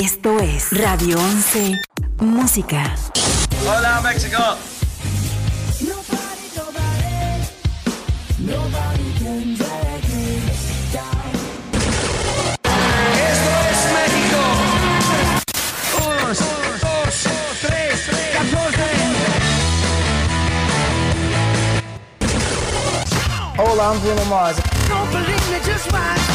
Esto es Radio 11 Música. Hola México. Esto es México. Un, dos, tres, catorce. Hola, I'm Bruno Mars. Don't believe me, just watch.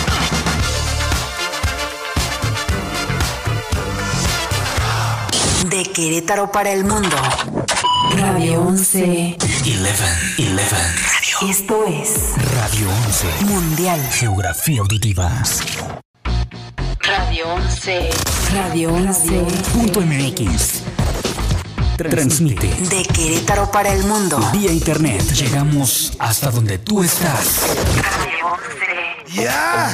De Querétaro para el mundo. Radio 11. 11, 11. Esto es Radio 11. Mundial. Geografía auditiva. Radio 11. Radio 11. Punto MX. Transmite De Querétaro para el mundo. vía internet. Llegamos hasta donde tú estás. Ya.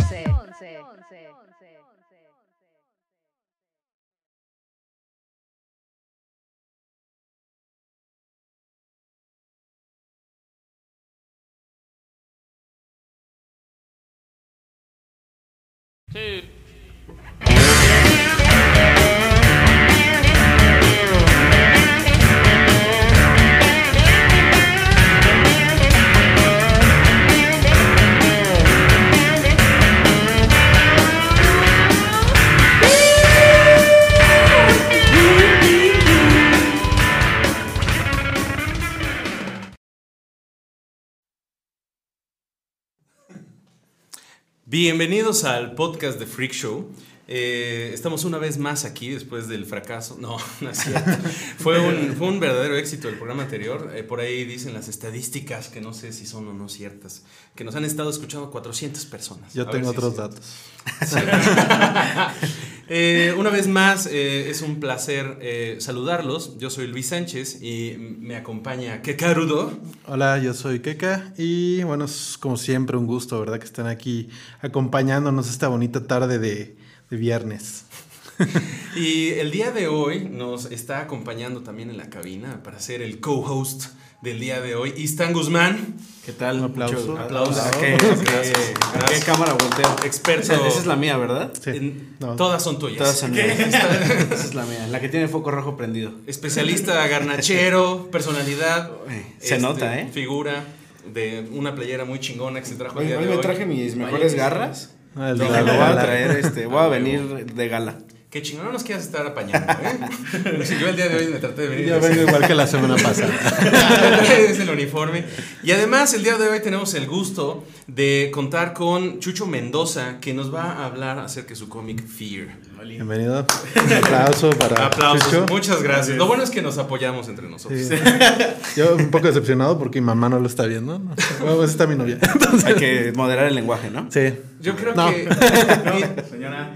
Bienvenidos al podcast de Freak Show. Eh, estamos una vez más aquí después del fracaso. No, no es cierto. fue, un, fue un verdadero éxito el programa anterior. Eh, por ahí dicen las estadísticas que no sé si son o no ciertas. Que nos han estado escuchando 400 personas. Yo A tengo otros datos. Eh, una vez más, eh, es un placer eh, saludarlos. Yo soy Luis Sánchez y me acompaña Kekarudo. Hola, yo soy Keka y bueno, es como siempre un gusto, ¿verdad? Que estén aquí acompañándonos esta bonita tarde de, de viernes. Y el día de hoy nos está acompañando también en la cabina para ser el co-host del día de hoy, Istan Guzmán, ¿Qué tal? Un aplauso. Mucho- Aplausos. ¿A qué, Gracias. qué cámara volteo? experto. Esa, esa es la mía, ¿verdad? Sí. en- No. Todas son tuyas. Todas son mías. Esa es la mía, la que tiene foco rojo prendido. Especialista garnachero, personalidad. este, Se nota, ¿eh? Figura de una playera muy chingona que se trajo el Hoy, día hoy de me traje mis mejores garras. Ah, el Dije, de la lo voy a traer, este, voy a venir de gala. Qué chingón, no nos quieras estar apañando, ¿eh? Yo el día de hoy me traté de venir. Yo vengo igual que la semana pasada. es el uniforme. Y además, el día de hoy tenemos el gusto de contar con Chucho Mendoza, que nos va a hablar acerca de su cómic Fear. Bienvenido. Un aplauso para Aplausos, muchas gracias. Lo bueno es que nos apoyamos entre nosotros. Sí. Yo un poco decepcionado porque mi mamá no lo está viendo. ¿no? Pues está mi novia. Hay que moderar el lenguaje, ¿no? Sí. Yo creo No. que Señora.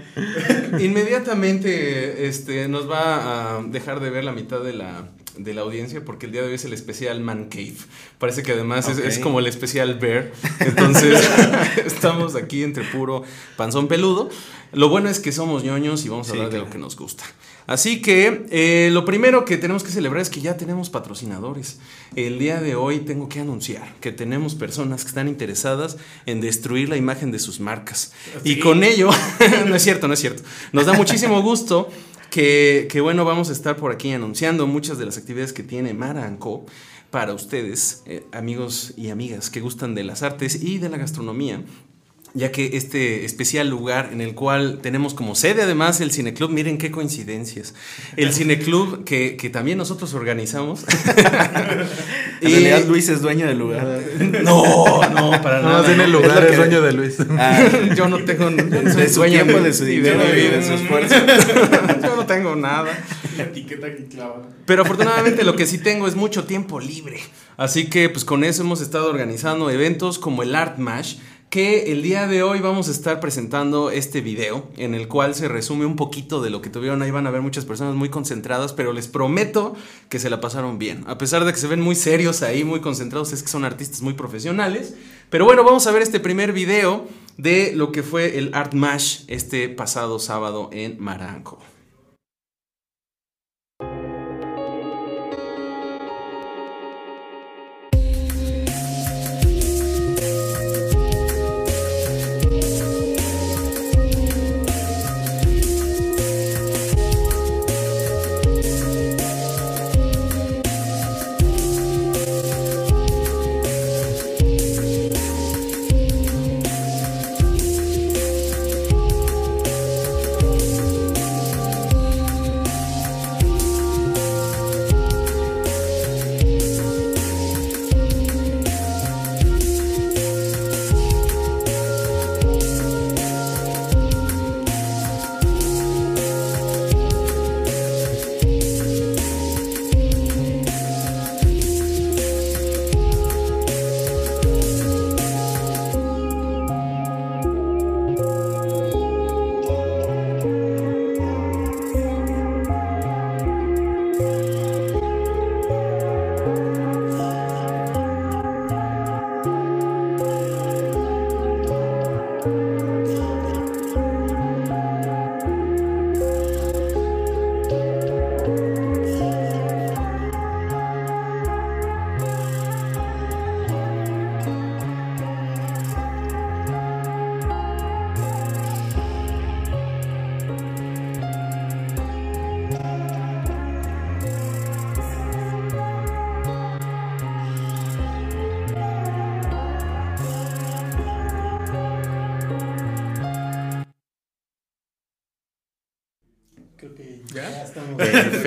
inmediatamente este, nos va a dejar de ver la mitad de la, de la audiencia porque el día de hoy es el especial Man Cave. Parece que además es- como el especial Bear. Entonces estamos aquí entre puro panzón peludo. Lo bueno es que somos ñoños y vamos a Sí, hablar de lo que nos gusta. Así que eh, lo primero que tenemos que celebrar es que ya tenemos patrocinadores. El día de hoy tengo que anunciar que tenemos personas que están interesadas en destruir la imagen de sus marcas. Y con ello, no es cierto, no es cierto. Nos da muchísimo gusto que, bueno, vamos a estar por aquí anunciando muchas de las actividades que tiene Mara and Co. para ustedes, eh, amigos y amigas que gustan de las artes y de la gastronomía ya que este especial lugar en el cual tenemos como sede además el Cineclub, miren qué coincidencias, el Cineclub que, que también nosotros organizamos. En Y- realidad Luis es dueño del lugar. No, no, para No, nada. tiene el no. lugar, Es que- dueño de Luis. Ah, Yo no tengo yo no de su tiempo, de su dinero y de su esfuerzo. Yo no tengo nada. Pero afortunadamente lo que sí tengo es mucho tiempo libre. Así que pues con eso hemos estado organizando eventos como el Art Mash, que el día de hoy vamos a estar presentando este video en el cual se resume un poquito de lo que tuvieron. Ahí van a ver muchas personas muy concentradas, pero les prometo que se la pasaron bien. A pesar de que se ven muy serios ahí, muy concentrados, es que son artistas muy profesionales. Pero bueno, vamos a ver este primer video de lo que fue el Art Mash este pasado sábado en Maranco.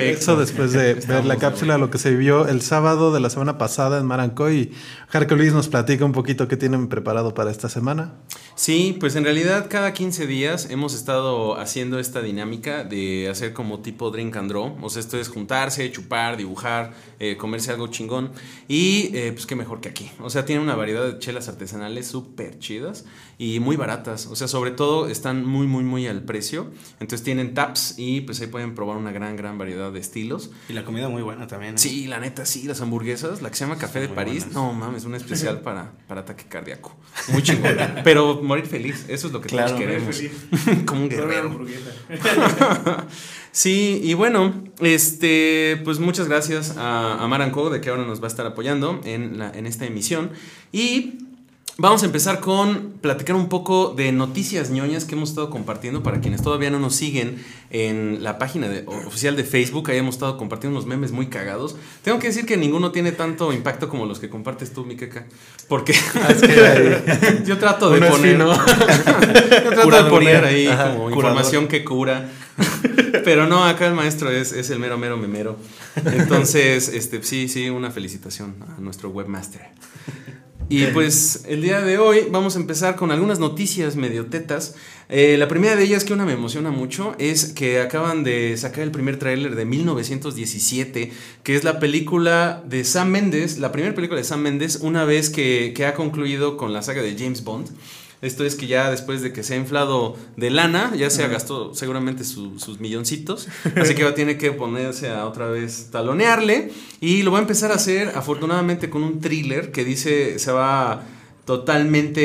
Perfecto. Eso después de ver la cápsula, lo que se vivió el sábado de la semana pasada en Marancoy. Jarco Luis nos platica un poquito qué tienen preparado para esta semana. Sí, pues en realidad cada 15 días hemos estado haciendo esta dinámica de hacer como tipo drink and draw. O sea, esto es juntarse, chupar, dibujar, eh, comerse algo chingón. Y eh, pues qué mejor que aquí. O sea, tiene una variedad de chelas artesanales súper chidas y muy baratas. O sea, sobre todo están muy, muy, muy al precio. Entonces tienen taps y pues ahí pueden probar una gran, gran variedad de estilos. Y la comida muy buena también. ¿eh? Sí, la neta, sí, las hamburguesas, la que se llama Café de París, buenas. no mames, una especial para, para ataque cardíaco. Muy chingón. Pero morir feliz, eso es lo que Claro, todos queremos. Como un guerrero. Sí, y bueno, este, pues muchas gracias a, a Maranco de que ahora nos va a estar apoyando en, la, en esta emisión. Y vamos a empezar con platicar un poco de noticias ñoñas que hemos estado compartiendo para quienes todavía no nos siguen en la página de- oficial de Facebook. Ahí hemos estado compartiendo unos memes muy cagados. Tengo que decir que ninguno tiene tanto impacto como los que compartes tú, mi queca. Porque yo trato de Uno poner. yo trato de poner ahí Ajá, como curador. información que cura. Pero no, acá el maestro es, es el mero, mero, memero. Entonces, este, sí, sí, una felicitación a nuestro webmaster. Y pues el día de hoy vamos a empezar con algunas noticias medio tetas. Eh, la primera de ellas que una me emociona mucho es que acaban de sacar el primer tráiler de 1917, que es la película de Sam Mendes, la primera película de Sam Mendes una vez que, que ha concluido con la saga de James Bond. Esto es que ya después de que se ha inflado de lana, ya se gastó seguramente su- sus milloncitos. Así que va a tener que ponerse a otra vez talonearle. Y lo va a empezar a hacer afortunadamente con un thriller que dice se va totalmente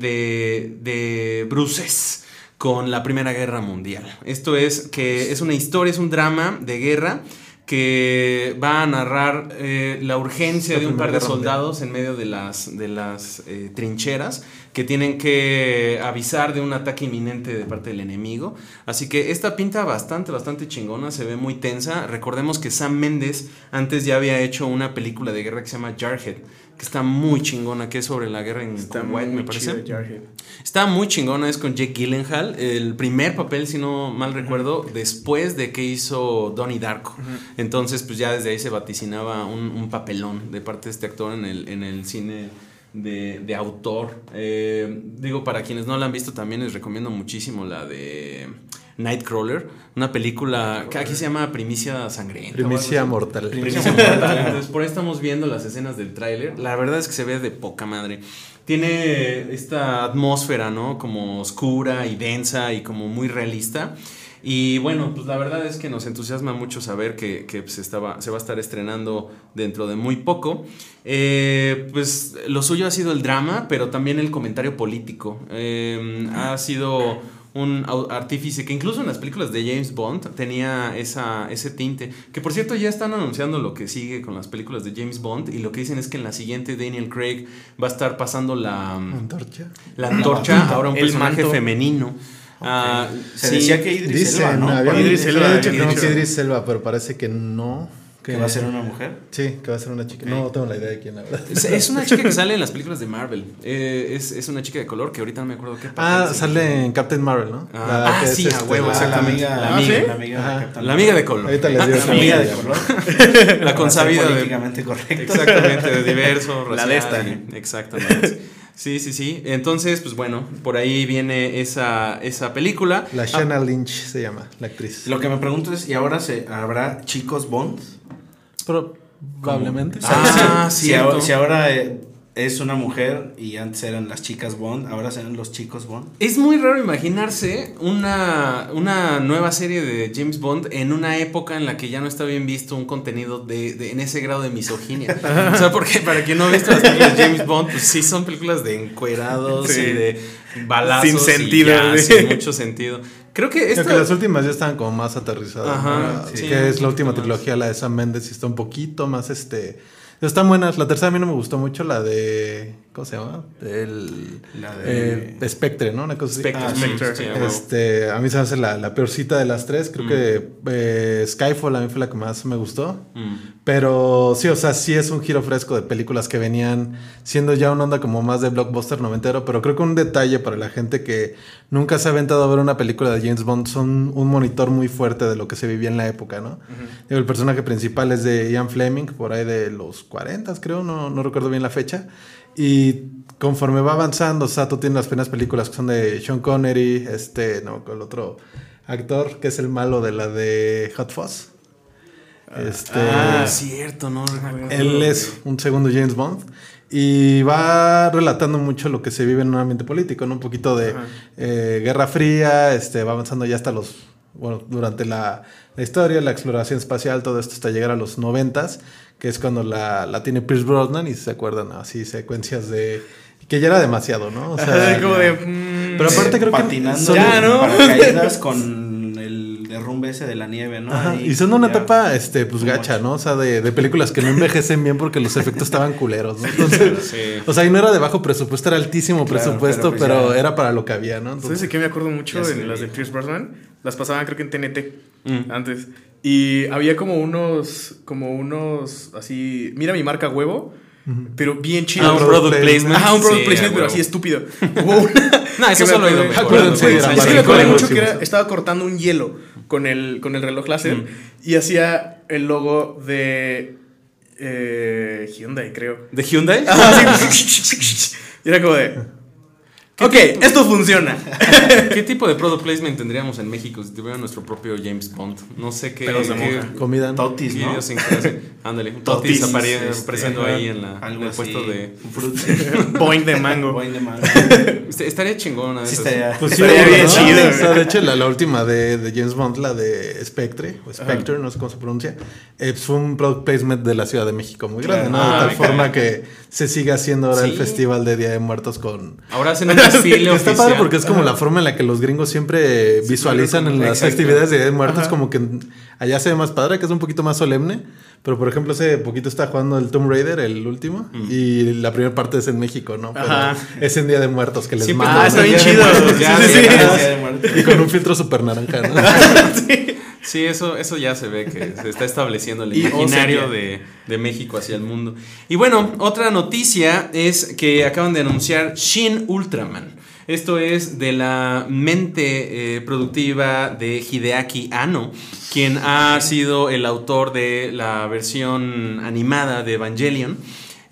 de, de bruces con la Primera Guerra Mundial. Esto es que es una historia, es un drama de guerra que va a narrar eh, la urgencia La de un par de Mundial. soldados en medio de las, de las eh, trincheras que tienen que avisar de un ataque inminente de parte del enemigo. Así que esta pinta bastante, bastante chingona, se ve muy tensa. Recordemos que Sam Mendes antes ya había hecho una película de guerra que se llama Jarhead, que está muy chingona, que es sobre la guerra en Está Kuwait, me parece. Está muy chingona, es con Jake Gyllenhaal. El primer papel, si no mal recuerdo, después de que hizo Donnie Darko. Entonces, pues ya desde ahí se vaticinaba un, un papelón de parte de este actor en el, en el cine de, de autor. Eh, digo, para quienes no la han visto, también les recomiendo muchísimo la de Nightcrawler, una película que aquí se llama Primicia Sangrienta. Primicia mortal. Primicia mortal. Entonces, por ahí estamos viendo las escenas del tráiler. La verdad es que se ve de poca madre. Tiene esta atmósfera, ¿no? Como oscura y densa y como muy realista. Y bueno, pues la verdad es que nos entusiasma mucho saber que, que se, estaba, se va a estar estrenando dentro de muy poco. Eh, pues lo suyo ha sido el drama, pero también el comentario político. Eh, ha sido un artífice que incluso en las películas de James Bond tenía esa, ese tinte. Que por cierto ya están anunciando lo que sigue con las películas de James Bond y lo que dicen es que en la siguiente Daniel Craig va a estar pasando la, Antorcha. la antorcha, ahora un El personaje manto. femenino. Ah, Se sí. decía que Idris Dicen, Elba, ¿no? Idris Elba no, que Idris Elba, pero parece que no. Que va a ser una mujer. Sí, que va a ser una chica. No tengo la idea de quién, la verdad. Es, es una chica que sale en las películas de Marvel. Eh, es, es una chica de color que ahorita no me acuerdo qué Ah, sale en Captain Marvel, ¿no? Ah, La ah, sí, a este, huevo, la- Ah, la exactamente. amiga, La amiga. la amiga, de Captain La amiga de color. Ahorita les digo Ah, La amiga de amiga. color. La consabida políticamente correcto. Exactamente, de diverso, La racial, de esta. y- Exactamente. Sí, sí, sí. Entonces, pues bueno, por ahí viene esa, esa película. La Ah, Shanna Lynch se llama, la actriz. Lo que me pregunto es, ¿y ahora se habrá chicos Bond? Probablemente. Ah, si, ahora, si ahora, eh, es una mujer y antes eran las chicas Bond, ahora serán los chicos Bond. Es muy raro imaginarse una, una nueva serie de James Bond en una época en la que ya no está bien visto un contenido de, de- en ese grado de misoginia. o sea, porque para quien no ha visto las películas de James Bond, pues sí son películas de encuerados Sí. y de balazos. Sin y sentido, ya, sin mucho sentido. Creo que Creo esta... que las últimas ya estaban como más aterrizadas. Ajá, ¿no? sí, que es la última más. trilogía, la de Sam Mendes, y está un poquito más este. Están buenas. La tercera a mí no me gustó mucho, la de ¿Cómo se llama? El. La de- eh, Spectre, ¿no? Una cosa así. Spectre, Ah, sí. Spectre. Este, a mí se me hace la, la peorcita de las tres. Creo que eh, Skyfall a mí fue la que más me gustó. Mm. Pero sí, o sea, sí es un giro fresco de películas que venían siendo ya una onda como más de blockbuster noventero. Pero creo que un detalle para la gente que nunca se ha aventado a ver una película de James Bond son un monitor muy fuerte de lo que se vivía en la época, ¿no? El personaje principal es de Ian Fleming, por ahí de los 40, creo, no, no recuerdo bien la fecha. Y conforme va avanzando, Sato tiene las primeras películas que son de Sean Connery, este, no, con el otro actor que es el malo de la de Hot Fuzz. Este, Ah, cierto, no él es un segundo James Bond y va relatando mucho lo que se vive en un ambiente político, ¿no? Un poquito de eh, Guerra Fría, este, va avanzando ya hasta los, bueno, durante la, la historia, la exploración espacial, todo esto hasta llegar a los noventas, que es cuando la, la tiene Pierce Brosnan y se acuerdan, así secuencias de... que ya era demasiado, ¿no? O sea, como de. mm, pero aparte creo que Patinando son- Ya, ¿no? paracaídas con derrumbe ese de la nieve, ¿no? Ajá, Ahí, y son una ya. etapa, este, pues gacha, ¿no? O sea, de, de películas que no envejecen bien porque los efectos estaban culeros, ¿no? Entonces, Sí. o sea, y no era de bajo presupuesto, era altísimo Claro, presupuesto, pero pero, pues ya- era para lo que había, ¿no? ¿Sabes Entonces, de qué me acuerdo mucho en las de. Pierce Brosnan? Las pasaban creo que en TNT Mm. antes. Y había como unos, como unos, así, mira mi marca huevo, pero bien chido. Ah, un product placement. Ajá, un product Sí, placement, pero así estúpido. Hubo una No, eso que solo ha ido Acuérdense, Es que sí, me acuerdo mucho que era, estaba cortando un hielo con el, con el reloj láser y hacía el logo de eh, Hyundai, creo. ¿De Hyundai? Sí. y era como de... Ok, esto funciona. ¿Qué tipo de product placement tendríamos en México si tuviera nuestro propio James Bond? No sé qué. Monja. comida, ¿no? Totis, ¿no? Ándale, Totis, este, apareciendo ajá, ahí en, la, en Algo el así, puesto de. Boing de mango. Boing de mango. Este- Estaría de Sí estaría. pues sí, estaría ¿no? bien chido, O sea, de hecho, la, la última de, de James Bond, la de Spectre, o Spectre, no sé cómo se pronuncia, eh, fue un product placement de la Ciudad de México muy grande, ¿no? Ah, de tal me forma que se sigue haciendo ahora el Sí. festival de Día de Muertos con... Ahora hacen un desfile Está padre porque es como la forma en la que los gringos siempre visualizan en las Exacto. festividades de Día de Muertos, como que allá se ve más padre, que es un poquito más solemne. Pero por ejemplo, hace poquito está jugando el Tomb Raider, el último, y la primera parte es en México, ¿no? Pero Ajá. es en Día de Muertos que les matan. Ah, está bien chido. Muertos, ya, Sí, sí, sí, sí. Y con un filtro súper naranja, ¿no? Sí, eso, eso ya se ve que se está estableciendo el imaginario de, de México hacia el mundo. Y bueno, otra noticia es que acaban de anunciar Shin Ultraman. Esto es de la mente eh, productiva de Hideaki Anno, quien ha sido el autor de la versión animada de Evangelion.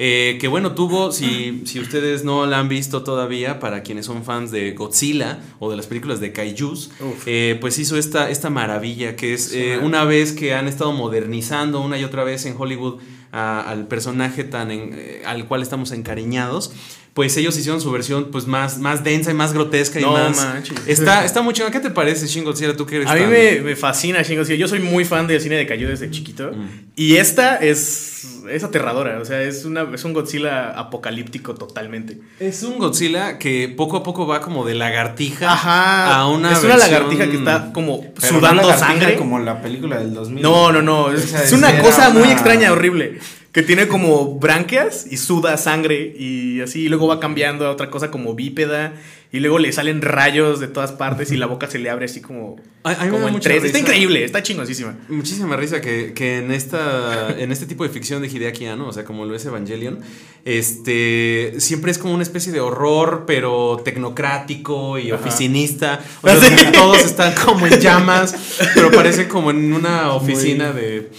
Eh, que bueno, tuvo, si, si ustedes no la han visto todavía, para quienes son fans de Godzilla o de las películas de Kaijus, eh, pues hizo esta, esta maravilla que es eh, una vez que han estado modernizando una y otra vez en Hollywood a- al personaje tan en- eh, al cual estamos encariñados. Pues ellos hicieron su versión pues más, más densa y más grotesca y No más. manches. Está, está muy chingón. ¿Qué te parece, Shin Godzilla? Tú que eres A mí me, me fascina Shin Godzilla. Yo soy muy fan del cine de Kaiju desde chiquito. Y esta es, es aterradora. O sea, es, una, es un Godzilla apocalíptico totalmente. Es un Godzilla que poco a poco va como de lagartija Ajá. a una es una versión- lagartija que está como Pero no sudando lagartija sangre. como la película del 2000. No, no, no. Es, una cosa muy extraña, horrible. Que tiene como branquias y suda sangre y así. Y luego va cambiando a otra cosa como bípeda. Y luego le salen rayos de todas partes y la boca se le abre así como, me como en tres. Está increíble, está chingosísima. Muchísima risa que, que en esta en este tipo de ficción de Hideaki Anno, o sea, como lo es Evangelion, este siempre es como una especie de horror, pero tecnocrático y oficinista. O sea, Sí. todos están como en llamas, pero parece como en una oficina de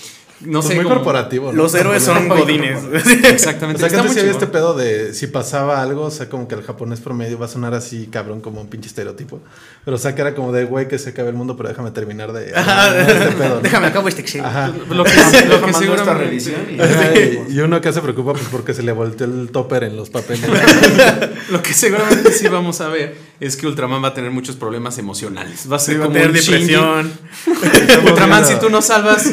no Pues sé, muy como- corporativo. ¿no? Los héroes son godines. Exactamente. O sea, que antes sí había este pedo de si pasaba algo, o sea, como que el japonés promedio va a sonar así cabrón como un pinche estereotipo. Pero o sea, que era como de güey que se acabe el mundo, pero déjame terminar de. de este pedo, ¿no? Déjame acabo este. Ajá. Lo que, lo que seguramente- y- Ajá, y, y uno acá se preocupa pues porque se le volteó el topper en los papeles. Lo que seguramente sí vamos a ver es que Ultraman va a tener muchos problemas emocionales. Va a ser Va a como tener un depresión. Ultraman, si tú no salvas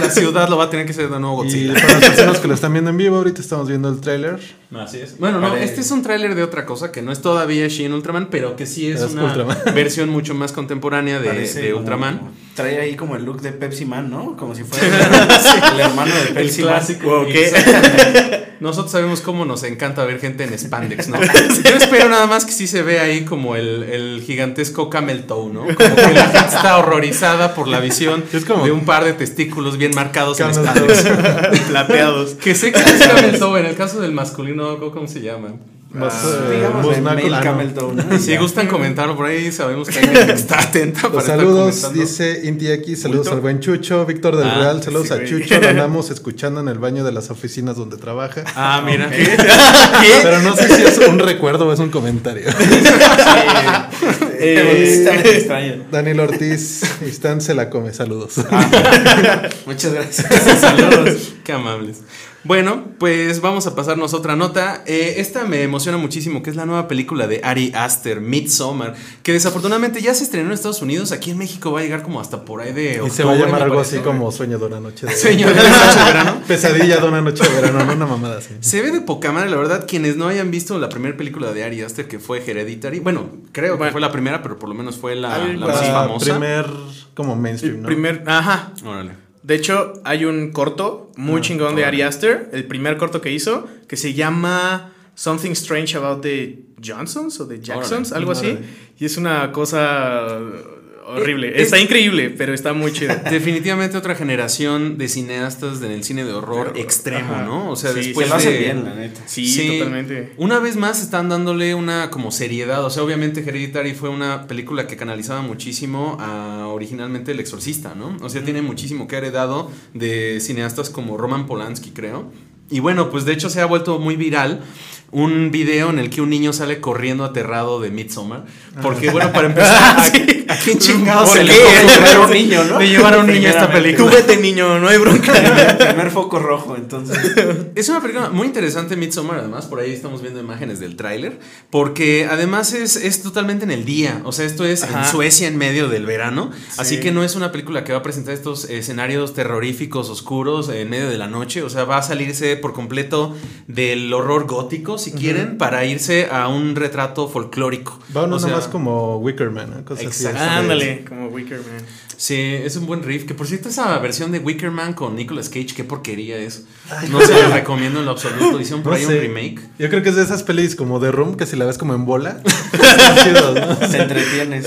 la ciudad, lo va a tener que hacer de nuevo y Godzilla. para las personas que lo están viendo en vivo, ahorita estamos viendo el tráiler Así es. Bueno, no, Pare- este es un tráiler de otra cosa que no es todavía Shin Ultraman, pero que sí es, Es una Ultraman. versión mucho más contemporánea de, como- Ultraman. Trae ahí como el look de Pepsi Man, ¿no? Como si fuera el hermano de Pepsi Man. Wow, ¿qué? Exactamente. Nosotros sabemos cómo nos encanta ver gente en spandex, ¿no? Yo espero nada más que sí se ve ahí como el, el gigantesco camel toe, ¿no? Como que la gente está horrorizada por la visión Es como- de un par de testículos bien marcados en Camel spandex. Plateados. Que sé que es camel toe, en el caso del masculino, ¿cómo se llama? Más, Ah, eh, Digamos ah, no. ¿no? Si gustan comentarlo por ahí, sabemos que está atenta para Los estar saludos, dice Inti X, saludos al buen Chucho, Víctor del Ah, Real, saludos sí, a. Chucho, lo andamos escuchando en el baño de las oficinas donde trabaja. Ah, mira. Pero no sé si es un recuerdo o es un comentario. Eh, medio extraño. Daniel Ortiz, Stan se la come, saludos. Muchas gracias. Saludos. Qué amables. Bueno, pues vamos a pasarnos otra nota. Eh, esta me emociona muchísimo, que es la nueva película de Ari Aster, Midsommar, que desafortunadamente ya se estrenó en Estados Unidos. Aquí en México va a llegar como hasta por ahí de Y se va a octubre, llamar algo así como Sueño de una noche de Sueño de una noche de verano. Pesadilla de una noche de verano, no una mamada así. Se ve de poca madre, la verdad. Quienes no hayan visto la primera película de Ari Aster, que fue Hereditary, bueno, creo que fue la primera, pero por lo menos fue la, más famosa. primer como mainstream, El ¿no? primer, ajá. Órale. De hecho, hay un corto muy chingón de Ari Aster, el primer corto que hizo, que se llama Something Strange About the Johnsons o the Jacksons, Órale. algo así. Y es una cosa horrible. Eh, Está es- increíble, pero está muy chido. Definitivamente otra generación de cineastas en el cine de horror Pero, extremo, ajá. ¿no? O sea, Sí, después Se lo hace de- bien, la neta. Sí, totalmente. Una vez más están dándole una como seriedad. O sea, obviamente Hereditary fue una película que canalizaba muchísimo a originalmente El Exorcista, ¿no? O sea, tiene muchísimo que ha heredado de cineastas como Roman Polanski, creo. Y bueno, pues de hecho se ha vuelto muy viral un video en el que un niño sale corriendo aterrado de Midsommar. Porque, bueno, para empezar, ¿a, a quién chingados ¿Por se le Traer un niño, ¿no? de llevar a un niño a esta Primeramente. Tú película? vete, niño, no hay bronca. Primer, primer foco rojo, entonces. Es una película muy interesante, Midsommar, además, por ahí estamos viendo imágenes del tráiler, porque además es, es totalmente en el día, o sea, esto es en. Suecia en medio del verano, así Sí. que no es una película que va a presentar estos escenarios terroríficos, oscuros, en medio de la noche, o sea, va a salirse por completo del horror gótico, si quieren, para irse a un retrato folclórico. Va uno O sea, nomás como Wickerman, ¿no? Cosas así. Ándale, como Wicker Man. Sí, es un buen riff. Que por cierto, esa versión de Wicker Man con Nicolas Cage, qué porquería es. No se la recomiendo en lo absoluto. Hicieron por No ahí sé. un remake. Yo creo que es de esas pelis como The Room que si la ves como en bola. chidos, ¿no? Te entretienes.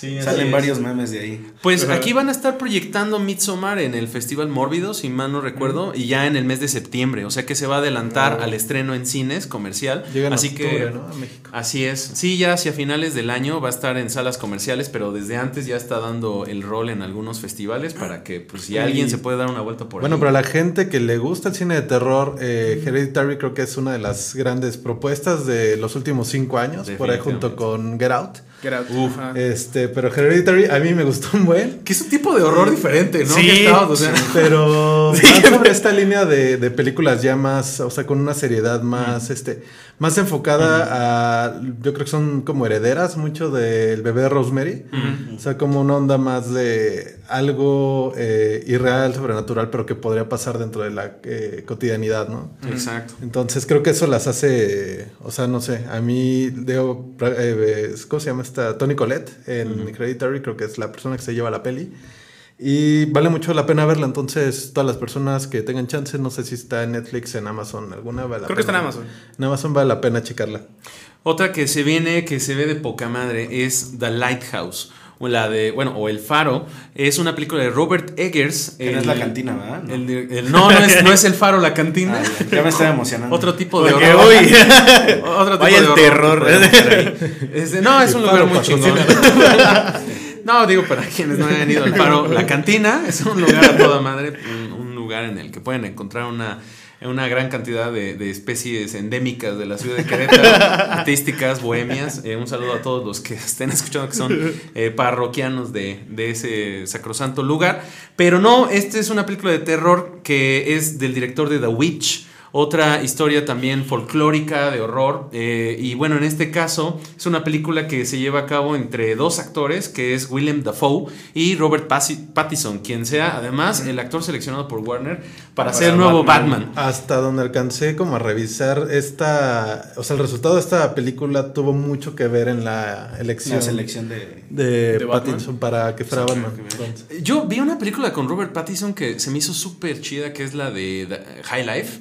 Sí, Salen varios memes de ahí. Pues aquí van a estar proyectando Midsommar en el Festival Mórbido, si mal no recuerdo, y ya en el mes de septiembre. O sea que se va a adelantar al estreno en cines comercial. Llega en así octubre, que ¿no? A México. Así es. Sí, ya hacia finales del año va a estar en salas comerciales, pero desde antes ya está dando el rol en algunos festivales para que, pues, si alguien se puede dar una vuelta por Bueno, ahí. para la gente que le gusta el cine de terror, eh, Hereditary creo que es una de las grandes propuestas de los últimos cinco años, por ahí junto con Get Out. Get Out. Uf. Este, pero Hereditary a mí me gustó un buen. Que es un tipo de horror diferente, ¿no? Sí, Out, o sea, Pero más sobre esta línea de, de películas ya más, o sea, con una seriedad más, este, más enfocada a, yo creo que son como herederas mucho del bebé de Rosemary. O sea, como una onda más de algo eh, irreal, sobrenatural, pero que podría pasar dentro de la eh, cotidianidad, ¿no? Exacto. Entonces creo que eso las hace, o sea, no sé, a mí, Leo, eh, ¿cómo se llama esta? Tony Collette en Hereditary, creo que es la persona que se lleva la peli. Y vale mucho la pena verla, entonces todas las personas que tengan chance, no sé si está en Netflix, en Amazon, alguna vale la Creo que está en Amazon. En Amazon vale la pena checarla. Otra que se viene, que se ve de poca madre, es The Lighthouse. O la de, bueno, o El Faro. Es una película de Robert Eggers. Que no es la cantina, ¿verdad? No. el de- el- no, no es, no es El Faro, la cantina. Ah, ya, me estaba emocionando. Otro tipo de Porque, horror. Otro tipo Vaya de el horror terror. Este, no, es un lugar muy chingón. No, digo, para quienes no hayan ido al Faro, la cantina es un lugar a toda madre, un, un lugar en el que pueden encontrar una, una gran cantidad de, de especies endémicas de la ciudad de Querétaro, artísticas, bohemias. Eh, un saludo a todos los que estén escuchando que son eh, parroquianos de, de ese sacrosanto lugar. Pero no, esta es una película de terror que es del director de The Witch. Otra historia también folclórica de horror. eh, y bueno, en este caso es una película que se lleva a cabo entre dos actores, que es Willem Dafoe y Robert Pattinson, quien sea además el actor seleccionado por Warner para, ser el nuevo Batman. Hasta donde alcancé como a revisar esta, o sea, el resultado de esta película tuvo mucho que ver en la elección, La selección de. de. Pattinson para que fuera Sí, Batman. que. Entonces, Yo vi una película con Robert Pattinson que se me hizo súper chida, que es la de The- High Life.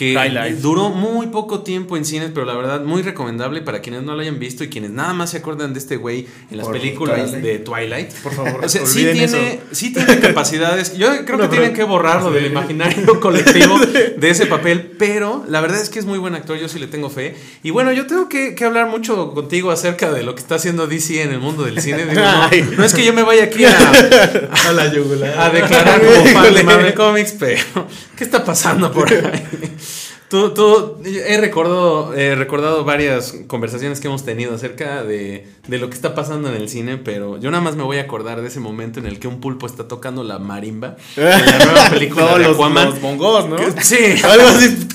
Que duró muy poco tiempo en cines, pero la verdad muy recomendable para quienes no lo hayan visto y quienes nada más se acuerdan de este güey en las Por películas Twilight. de Twilight. Por favor, O sea, sí tiene, eso. sí tiene capacidades. Yo creo No, que tienen que borrarlo del imaginario colectivo de ese papel, pero la verdad es que es muy buen actor, yo sí le tengo fe. Y bueno, yo tengo que, que hablar mucho contigo acerca de lo que está haciendo DC en el mundo del cine. Digo, no, es que yo me vaya aquí a, a la yugular. a declarar como fan de Marvel Comics, pero ¿qué está pasando por ahí? Tú, tú, he recordado, he recordado varias conversaciones que hemos tenido acerca de, de lo que está pasando en el cine, pero yo nada más me voy a acordar de ese momento en el que un pulpo está tocando la marimba en la nueva película No, de los, Aquaman. los bongos, ¿no? Sí, Algo así.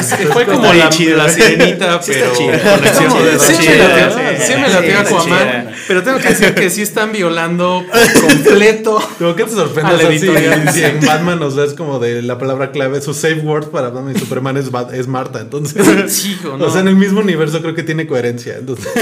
Es- fue como bien la, chido. la sirenita, Sí pero está chido. con acción. Sí, me chido, latió, sí. sí me Sí, latió está Aquaman, pero tengo que decir que sí están violando por completo. Como que te A sorprendes la así, editorial. si en Batman nos ves como de la palabra clave, su safe word para Batman y Superman es, Bat- es Marta, entonces... Hijo, no. O sea, en el mismo universo creo que tiene coherencia. Entonces,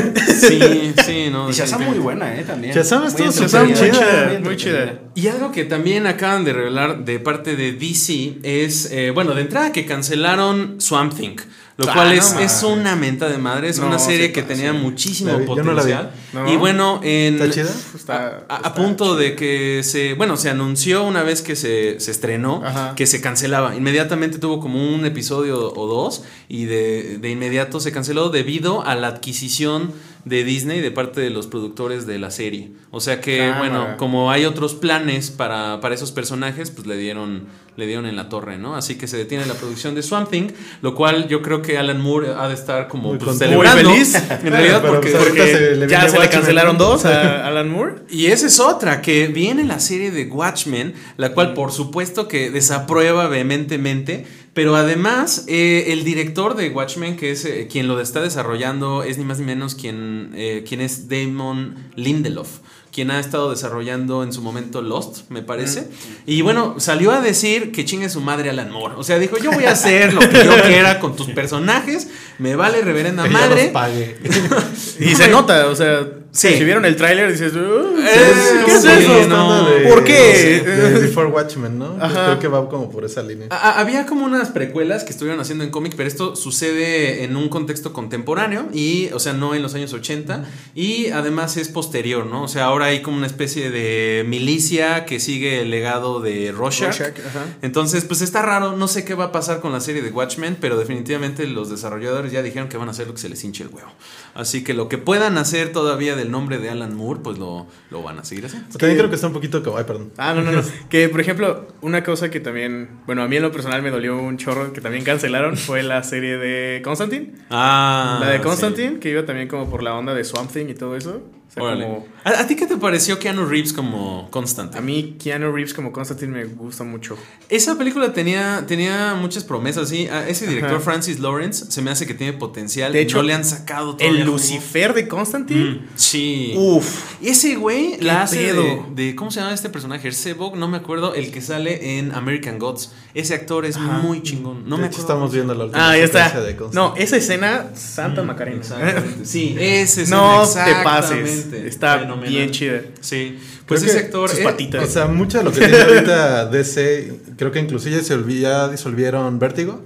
Sí, sí, no. Y Shazam muy buena, ¿eh? También. Shazam estuvo súper chida, muy muy chida. Y algo que también acaban de revelar de parte de DC es, eh, bueno, de entrada que cancelaron Swamp Thing. Lo Ah, cual no es, es una menta de madre. Es No, una serie sí, que sí. tenía muchísimo vi. potencial. No. Y bueno, en. ¿Está chida? Está- a, a está punto chida. de que se. Bueno, se anunció una vez que se, se estrenó Ajá. que se cancelaba. Inmediatamente tuvo como un episodio o dos. Y de, de inmediato se canceló debido a la adquisición de Disney de parte de los productores de la serie. O sea que, Cámara. bueno, como hay otros planes para, para esos personajes, pues le dieron, le dieron en la torre, ¿no? Así que se detiene la producción de Swamp Thing, lo cual yo creo que Alan Moore ha de estar como Muy pues, celebrando. Muy feliz. En realidad, Pero, porque, pues, ahorita Porque se le ya se le cancelaron dos a Alan Moore. y esa es otra, que viene la serie de Watchmen, la cual por supuesto que desaprueba vehementemente, pero además eh, el director de Watchmen, que es eh, quien lo está desarrollando, es ni más ni menos quien, eh, quien es Damon Lindelof quien ha estado desarrollando en su momento Lost, me parece. Y bueno, salió a decir que chingue su madre Alan Moore. O sea, dijo, yo voy a hacer lo que yo quiera con tus personajes, me vale reverenda que ya los madre. pague. Y se nota, o sea, Sí. si vieron el tráiler dices, "Uh, Eh, ¿qué es eso? no. De- ¿Por qué? De Before Watchmen, ¿no? Pues Ajá. creo que va como por esa línea. A- había como unas precuelas que estuvieron haciendo en cómic, pero esto sucede en un contexto contemporáneo y, o sea, no en los años 80 y además es posterior, ¿no? O sea, ahora hay como una especie de milicia que sigue el legado de Rorschach. Rorschach, ajá. Entonces, pues está raro, no sé qué va a pasar con la serie de Watchmen, pero definitivamente los desarrolladores ya dijeron que van a hacer lo que se les hinche el huevo. Así que lo que puedan hacer todavía del nombre de Alan Moore, pues lo, lo van a seguir haciendo. También creo que está un poquito como. Ay, perdón. Ah, no, no, no. Que, por ejemplo, una cosa que también, bueno, a mí en lo personal me dolió un chorro que también cancelaron fue la serie de Constantine. Ah, la de sí. Constantine, que iba también como por la onda de Swamp Thing y todo eso. O sea, Órale. como... ¿A, a ti qué te pareció Keanu Reeves como Constante? A mí Keanu Reeves como Constantine me gusta mucho. Esa película tenía, tenía muchas promesas, sí. A ese director, Ajá. Francis Lawrence, se me hace que tiene potencial. De hecho, no le han sacado todavía El. Lucifer de Constantine. Mm, sí. Uf. Y ese güey la hace de, ¿Cómo se llama este personaje? Sebok, no me acuerdo. El que sale en American Gods. Ese actor es Ajá. muy chingón. No de me hecho, acuerdo. estamos viendo la última Ah, ya está. de Constantine. No, esa escena, Santa Macarena. Exactamente. Sí, ese es No te pases. Está Fenomenal. bien chida. Sí. Creo Pues que ese actor. sus eh, patitas. O sea, mucho de lo que tiene ahorita DC, creo que inclusive se olvi- ya disolvieron Vértigo.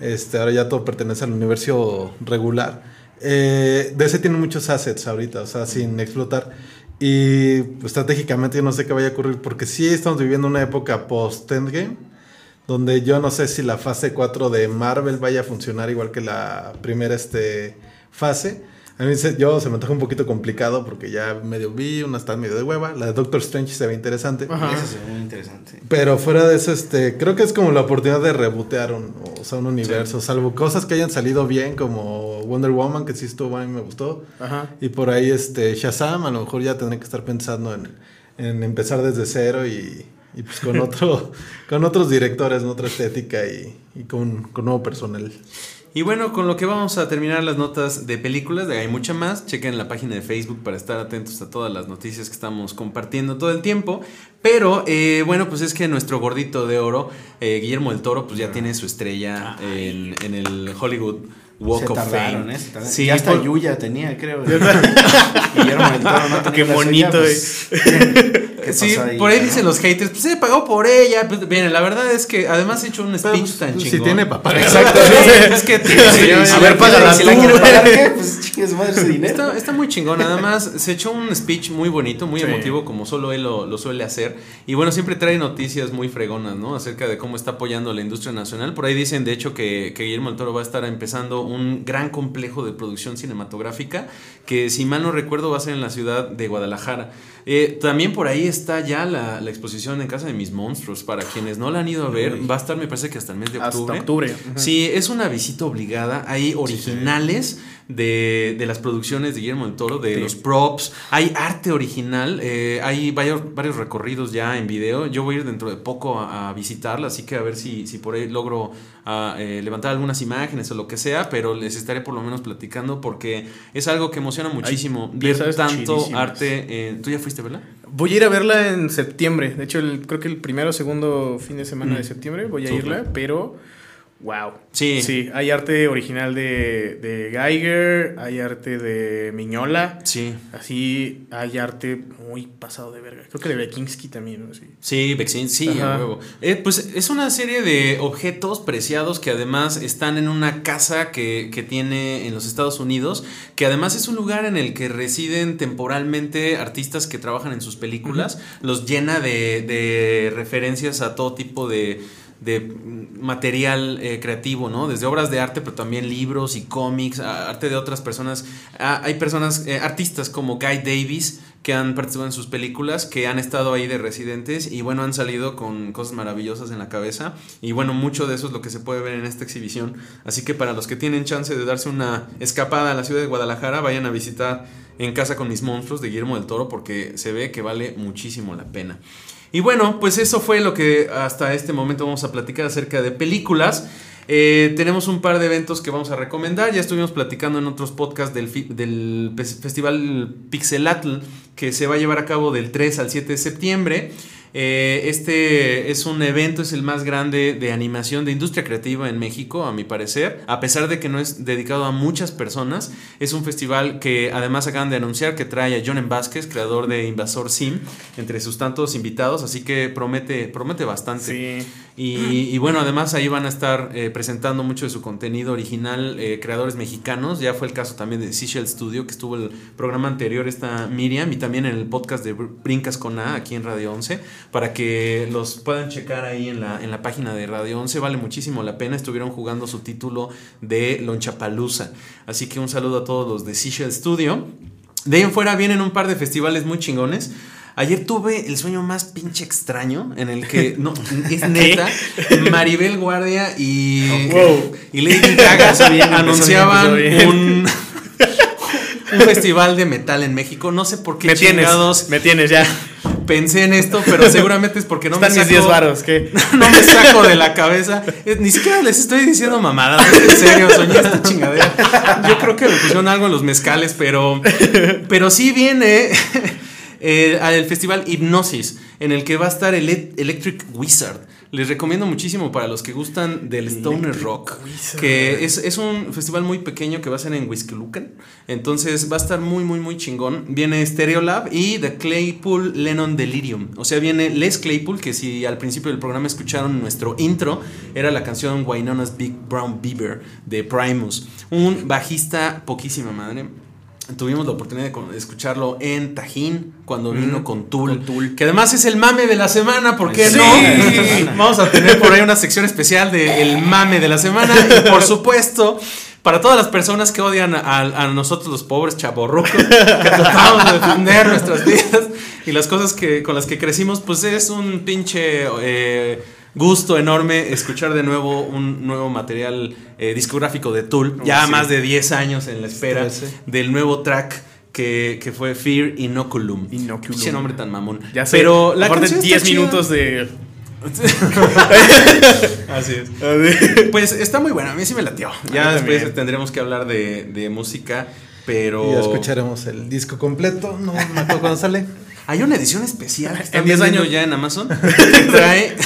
Este, ahora ya todo pertenece al universo regular. Eh, DC tiene muchos assets ahorita, o sea, sin explotar. Y pues, estratégicamente yo no sé qué vaya a ocurrir, porque sí estamos viviendo una época post-Endgame, donde yo no sé si la fase 4 de Marvel vaya a funcionar igual que la primera este, fase. A mí se, yo se me antoja un poquito complicado porque ya medio vi, una está medio de hueva. La de Doctor Strange se ve interesante. Ajá. Esa se ve muy interesante. Pero fuera de eso, este, creo que es como la oportunidad de rebotear un, o sea, un universo, salvo cosas que hayan salido bien, como Wonder Woman, que sí estuvo bien y me gustó. Ajá. Y por ahí, este, Shazam, a lo mejor ya tendré que estar pensando en, en empezar desde cero y, y pues con otro, con otros directores, en otra estética y, y con, con nuevo personal. Y bueno, con lo que vamos a terminar las notas de películas, hay mucha más, chequen la página de Facebook para estar atentos a todas las noticias que estamos compartiendo todo el tiempo. Pero eh, bueno, pues es que nuestro gordito de oro, eh, Guillermo del Toro, pues ya tiene su estrella en, en el Hollywood Walk Se of tardaron, Fame. ¿eh? Se. Sí, ya hasta por- Yuya tenía, creo. Guillermo del Toro no tenía Qué bonito, suya, pues, ¿qué Sí, ahí, por ahí no? dicen los haters, pues se pagó por ella. Pues, bien, la verdad es que además he hecho un speech pues, tan pues, si chingón. tiene pa' pagar. Exacto, sí, es que Sí, sí, sí, A ver, págala, si tú, pagar, ¿qué? Pues chingues madre ese dinero. Está, está muy chingón, además se echó un speech muy bonito, muy Sí. emotivo, como solo él lo, lo suele hacer. Y bueno, siempre trae noticias muy fregonas, ¿no? Acerca de cómo está apoyando la industria nacional. Por ahí dicen, de hecho, que, que Guillermo del Toro va a estar empezando un gran complejo de producción cinematográfica, que si mal no recuerdo va a ser en la ciudad de Guadalajara. Eh, también por ahí está ya la, la exposición en Casa de Mis Monstruos. Para quienes no la han ido a ver, va a estar, me parece que hasta el mes de Hasta octubre. octubre. Ujú. Sí, es una visita obligada. Hay originales de, de las producciones de Guillermo del Toro, de Sí. los props. Hay arte original. eh, hay varios, varios recorridos ya en video. Yo voy a ir dentro de poco a, a visitarla, así que a ver si, si por ahí logro ah, eh, levantar algunas imágenes o lo que sea, pero les estaré por lo menos platicando porque es algo que emociona muchísimo. ver tanto chidísimas. arte. Tú ya fuiste, ¿verdad? Voy a ir a verla en septiembre. De hecho, el- creo que el primero o segundo fin de semana Mm. de septiembre voy a irla, pero wow. Sí. Sí, hay arte original de, de Geiger, hay arte de Miñola. Sí. Así hay arte muy pasado de verga. Creo que de Bekinski también, ¿no? Sí. Sí, sí, a huevo. Eh, pues es una serie de objetos preciados que además están en una casa que, que tiene en los Estados Unidos, que además es un lugar en el que residen temporalmente artistas que trabajan en sus películas, los llena de, de referencias a todo tipo de de material eh, creativo, ¿no? Desde obras de arte, pero también libros y cómics, arte de otras personas. Hay personas, eh, artistas como Guy Davis, que han participado en sus películas, que han estado ahí de residentes y bueno, han salido con cosas maravillosas en la cabeza. Y bueno, mucho de eso es lo que se puede ver en esta exhibición. Así que para los que tienen chance de darse una escapada a la ciudad de Guadalajara, vayan a visitar En Casa con mis monstruos de Guillermo del Toro porque se ve que vale muchísimo la pena. Y bueno, pues eso fue lo que hasta este momento vamos a platicar acerca de películas. Eh, tenemos un par de eventos que vamos a recomendar. Ya estuvimos platicando en otros podcasts del, del festival Pixelatl que se va a llevar a cabo del 3 al 7 de septiembre. Eh, este es un evento, es el más grande de animación de industria creativa en México, a mi parecer. A pesar de que no es dedicado a muchas personas, es un festival que además acaban de anunciar que trae a John M. Vázquez, creador de Invasor Sim, entre sus tantos invitados, así que promete, promete bastante. Sí. Y, y bueno, además ahí van a estar eh, presentando mucho de su contenido original eh, creadores mexicanos. Ya fue el caso también de Seashell Studio, que estuvo el programa anterior, está Miriam, y también en el podcast de Br- Brincas con A, aquí en Radio 11, para que los puedan checar ahí en la, en la página de Radio 11. Vale muchísimo la pena. Estuvieron jugando su título de Lonchapalooza. Así que un saludo a todos los de Seashell Studio. De ahí en fuera vienen un par de festivales muy chingones. Ayer tuve el sueño más pinche extraño en el que, no, es neta, Maribel Guardia y, Wow. y Lady Gaga anunciaban un, un festival de metal en México. No sé por qué Me tienes, me tienes ya. pensé en esto, pero seguramente es porque no Están me mis saco, 10 varos, ¿qué? no me saco de la cabeza. Eh, Ni siquiera les estoy diciendo mamadas. En serio, soñé esta chingadera. Yo creo que me pusieron algo en los mezcales, pero, pero sí viene eh, al festival Hipnosis, en el que va a estar el Electric Wizard. Les recomiendo muchísimo para los que gustan del Stoner Rock, que es, es un festival muy pequeño que va a ser en Huizquilucan. Entonces va a estar muy, muy, muy chingón. Viene Stereolab y The Claypool Lennon Delirium. O sea, viene Les Claypool, que si al principio del programa escucharon nuestro intro, era la canción Wynona's Big Brown Beaver de Primus. Un bajista poquísima madre. Tuvimos la oportunidad de escucharlo en Tajín cuando vino con Tool, que además es el mame de la semana, ¿por qué Sí. no? Vamos a tener por ahí una sección especial de el mame de la semana. Y por supuesto para todas las personas que odian a, a nosotros los pobres chaborrucos que tratamos de defender nuestras vidas y las cosas que con las que crecimos, pues es un pinche eh, gusto enorme escuchar de nuevo un nuevo material eh, discográfico de Tool, ya sí. más de 10 años en la espera del nuevo track que, que fue Fear Inoculum. Inoculum. Ese nombre tan mamón. Ya sé. Pero la Aparte, canción está 10 chida. minutos de. Así es. Pues está muy buena, a mí sí me latió. Ya después también. tendremos que hablar de, de música, pero... Y ya escucharemos el disco completo. No me acuerdo cuándo sale. Hay una edición especial En 10 vendiendo años. ya en Amazon trae,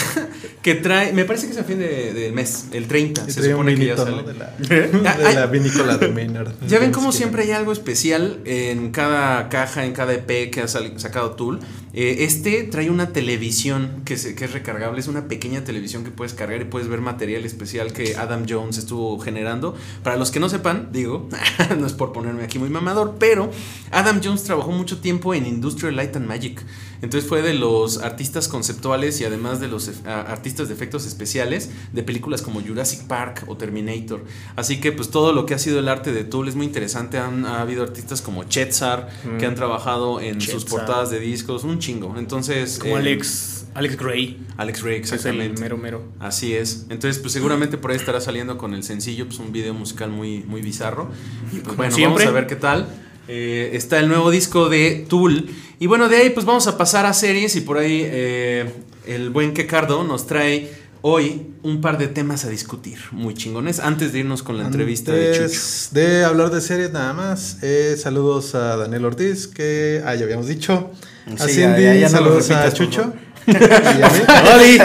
que trae, me parece que es a fin de- del mes, el 30, Y se supone que ya sale. De la, Ah, de la vinícola de Maynard. Ya ven cómo siempre hay algo especial en cada caja, en cada EP que ha sacado Tool. Eh, este trae una televisión que, se- que es recargable, es una pequeña televisión que puedes cargar y puedes ver material especial que Adam Jones estuvo generando. Para los que no sepan, digo, no es por ponerme aquí muy mamador, pero Adam Jones trabajó mucho tiempo en Industrial Light and Magic. Entonces fue de los artistas conceptuales y además de los artistas de efectos especiales de películas como Jurassic Park o Terminator. Así que pues todo lo que ha sido el arte de Tool es muy interesante. Han, ha habido artistas como Chetzar que han trabajado en sus Chetzar. portadas de discos, un chingo. Entonces... Como eh, Alex. Alex Gray. Alex Ray, que Es el exactamente. mero mero. Así es. Entonces, pues seguramente por ahí estará saliendo con el sencillo, pues un video musical muy, muy bizarro. Y pues bueno, siempre. vamos a ver qué tal. Eh, está el nuevo disco de Tool. Y bueno, de ahí pues vamos a pasar a series y por ahí eh, el buen Kekardo nos trae hoy un par de temas a discutir muy chingones antes de irnos con la entrevista de Chucho. Antes de hablar de series nada más, eh, saludos a Daniel Ortiz, que ah, ya habíamos dicho. A Sí, Cindy, ya- ya- ya no lo saludos a Chucho. Y a mí.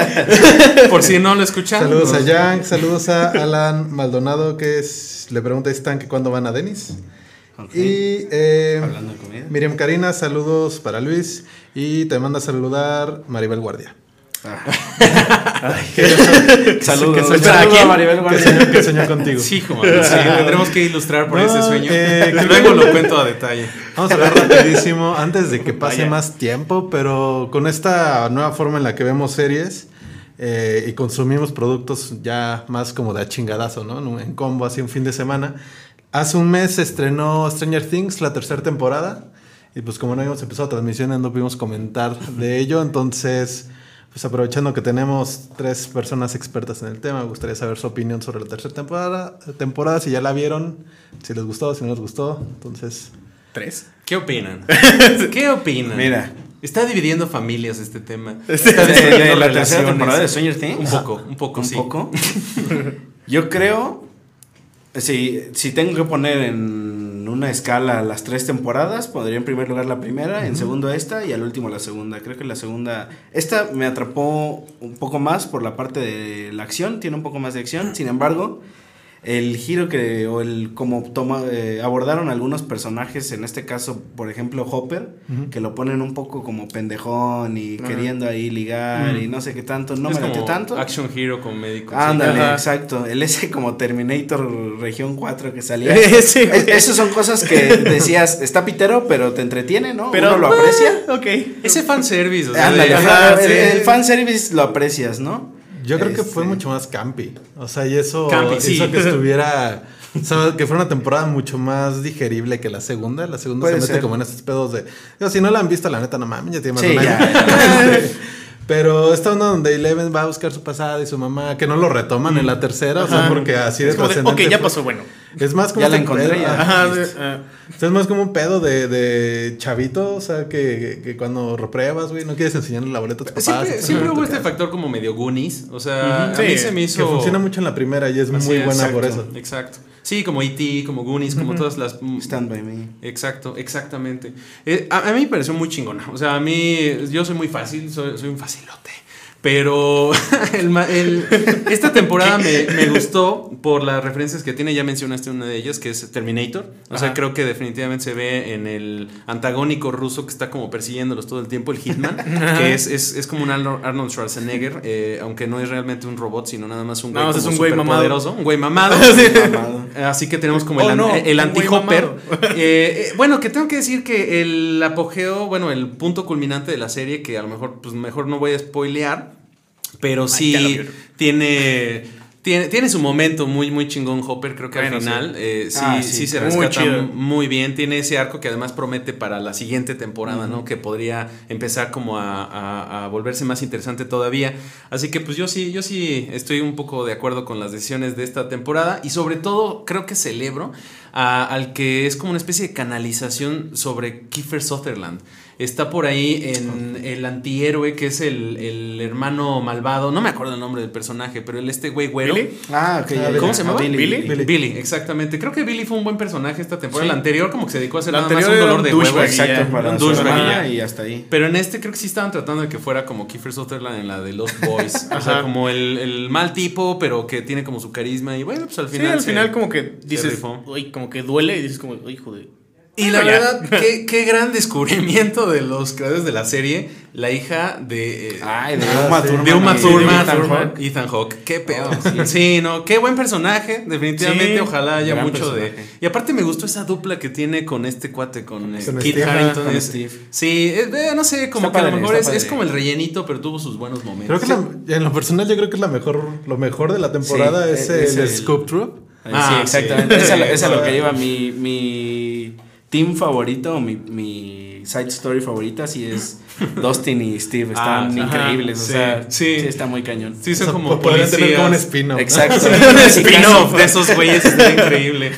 Por si no lo escuchan. Saludos a Yang, saludos a Alan Maldonado, que es, le pregunta a Stan que cuándo van a Denis. Y eh, Hablando de comida. Miriam Karina, saludos para Luis. Y te manda a saludar Maribel Guardia. Saludos. que soñó- saludo a Maribel Guardia. soñó, que soñó contigo. Sí, hijo, sí, tendremos que ilustrar por No, ese sueño. eh, Luego lo cuento a detalle. Vamos a ver rapidísimo antes de que pase Vaya. más tiempo, pero con esta nueva forma en la que vemos series eh, y consumimos productos ya más como de a chingadazo, ¿no? En combo, así un fin de semana. Hace un mes se estrenó Stranger Things, la tercera temporada. Y pues como no habíamos empezado transmisiones, no pudimos comentar de ello. Entonces, pues aprovechando que tenemos tres personas expertas en el tema, me gustaría saber su opinión sobre la tercera temporada, temporada si ya la vieron, si les gustó, si no les gustó. Entonces... ¿Tres? ¿Qué opinan? ¿Qué opinan? Mira. Está dividiendo familias este tema. De, Está de destruyendo la tercera temporada de Stranger Things. Un poco, un poco, Un sí. poco. Yo creo. Si, si tengo que poner en una escala las tres temporadas, pondría en primer lugar la primera, en segundo esta y al último la segunda. Creo que la segunda. Esta me atrapó un poco más por la parte de la acción, tiene un poco más de acción. Sin embargo, el giro que. o el como toma, eh, abordaron algunos personajes, en este caso, por ejemplo, Hopper, que lo ponen un poco como pendejón y queriendo ahí ligar y no sé qué tanto. No es me como tanto. Action Hero con médico. Ándale, exacto. El ese como Terminator Región 4 que salía. Es- Esas son cosas que decías, está pitero, pero te entretiene, ¿no? Pero Uno lo aprecia. Ok. Ese fanservice, o sea, Ándale, de- ajá, ajá, el, sí. el fanservice lo aprecias, ¿no? Yo creo que fue Este, mucho más campi. O sea, y eso Campi, hizo sí. que estuviera. o sea, que fuera una temporada mucho más digerible que la segunda. La segunda Puede se mete ser. como en estos pedos de. digo, si no la han visto, la neta, no mames, ya tiene más Sí, de un año. Pero esta onda donde Eleven va a buscar su pasado y su mamá, que no lo retoman en la tercera, o sea, Ajá. porque así de Es como de, trascendente ok, ya pasó, bueno. Es más como Ya la este encontré, pedo, ya. ajá. Ajá, de- ah. O sea, es más como un pedo de, de chavito, o sea, que, que cuando repruebas, güey, no quieres enseñarle la boleta a tus papás. Siempre, siempre hubo este factor como medio Goonies. O sea, Ujú, a mí sí, se me Que hizo. funciona mucho en la primera y es Así muy es, buena por exacto. eso. Exacto. Sí, como E.T., como Goonies, como todas las. Stand by me. Exacto, exactamente. Eh, a, a mí me pareció muy chingona. O sea, a mí, yo soy muy fácil, soy, soy un facilote. Pero el el- esta temporada me, me gustó por las referencias que tiene. Ya mencionaste una de ellas, que es Terminator. O sea, Ajá. creo que definitivamente se ve en el antagónico ruso que está como persiguiéndolos todo el tiempo, el Hitman, que es, es, es como un Arnold Schwarzenegger, eh, aunque no es realmente un robot, sino nada más un güey, más es un güey mamado. un güey mamado. Así que tenemos como Oh, el, an- no, el un güey anti-hopper. Eh, eh, bueno, que tengo que decir que el apogeo, bueno, el punto culminante de la serie, que a lo mejor, pues mejor no voy a spoilear, pero sí tiene. Tiene, tiene su momento muy, muy chingón Hopper, creo que Bueno, al final eh, sí, Ah, sí, sí, se rescata muy bien. Tiene ese arco que además promete para la siguiente temporada, ¿no? Que podría empezar como a, a- a volverse más interesante todavía. Así que pues yo sí, yo sí estoy un poco de acuerdo con las decisiones de esta temporada y sobre todo creo que celebro a- al que es como una especie de canalización sobre Kiefer Sutherland. Está por ahí en el antihéroe que es el, el hermano malvado. No me acuerdo el nombre del personaje, pero el este güey güero. ¿Billy? Ah, ok. ¿Cómo se llamaba? Billy. ¿Billy? Billy. Billy. exactamente. Creo que Billy fue un buen personaje esta temporada. Sí. La anterior como que se dedicó a hacer La nada más un dolor un de huevo. Exacto, para Un su y hasta ahí. Pero en este creo que sí estaban tratando de que fuera como Kiefer Sutherland en la de Los Boys. o sea, como el, el mal tipo, pero que tiene como su carisma. Y bueno, pues al Sí, final. al se- final como que dices, uy, como que duele y dices como, uy, joder. Y la verdad, qué, qué gran descubrimiento de los creadores de la serie. La hija de. eh, Ay, de Ah, Uma. Thurman. de Uma y Thurman, Ethan Hawke. Qué pedo. Oh, sí. no, qué buen personaje. Definitivamente, Sí, ojalá haya mucho de. Y aparte me gustó esa dupla que tiene con este cuate, con, eh, Kit Steve. Harington. Con Steve. Sí, eh, eh, no sé, como Está que a lo mejor es, como el rellenito, pero tuvo sus buenos momentos. Creo que la- en lo personal yo creo que es la mejor, lo mejor de la temporada Sí, es, es el, el- Scoop Troop. Ah, sí, exactamente. sí. Esa, es lo Sí. que iba. Mi, mi team favorito, mi, mi side story favorita, sí es Dustin y Steve. Ah, Están ajá, increíbles. sí, o sea, sí. sí. está muy cañón. Sí, son O sea, como tener como un policías. spin-off. ¿no? Exacto. un spin-off de esos güeyes está increíble.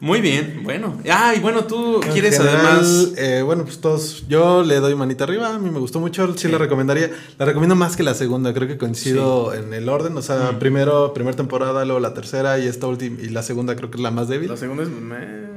Muy bien, bueno. Ah, y bueno, tú En quieres general, además. eh, bueno, pues todos. Yo le doy manita arriba. A mí me gustó mucho. Sí, la recomendaría. La recomiendo más que la segunda. Creo que coincido en el orden. O sea, Mm. primero, primera temporada, luego la tercera y esta última. Y la segunda creo que es la más débil. La segunda es... meh.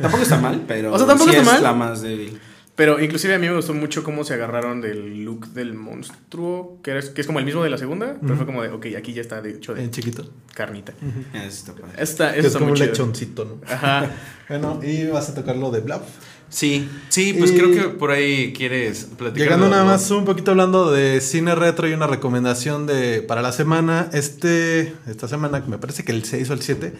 Tampoco está mal, pero. O sea, tampoco sí está es mal. la más débil. Pero inclusive a mí me gustó mucho cómo se agarraron del look del monstruo, que, es que es como el mismo de la segunda, pero fue como de, ok, aquí ya está de hecho de En chiquito. carnita. Eso está Que es está como un lechoncito, ¿no? Ajá. Bueno, y vas a tocar lo de Bluff. Sí, sí, pues Y- creo que por ahí quieres platicar. Llegando nada más un poquito hablando de cine retro y una recomendación de para la semana. Este, esta semana, me parece que el 6 o el 7,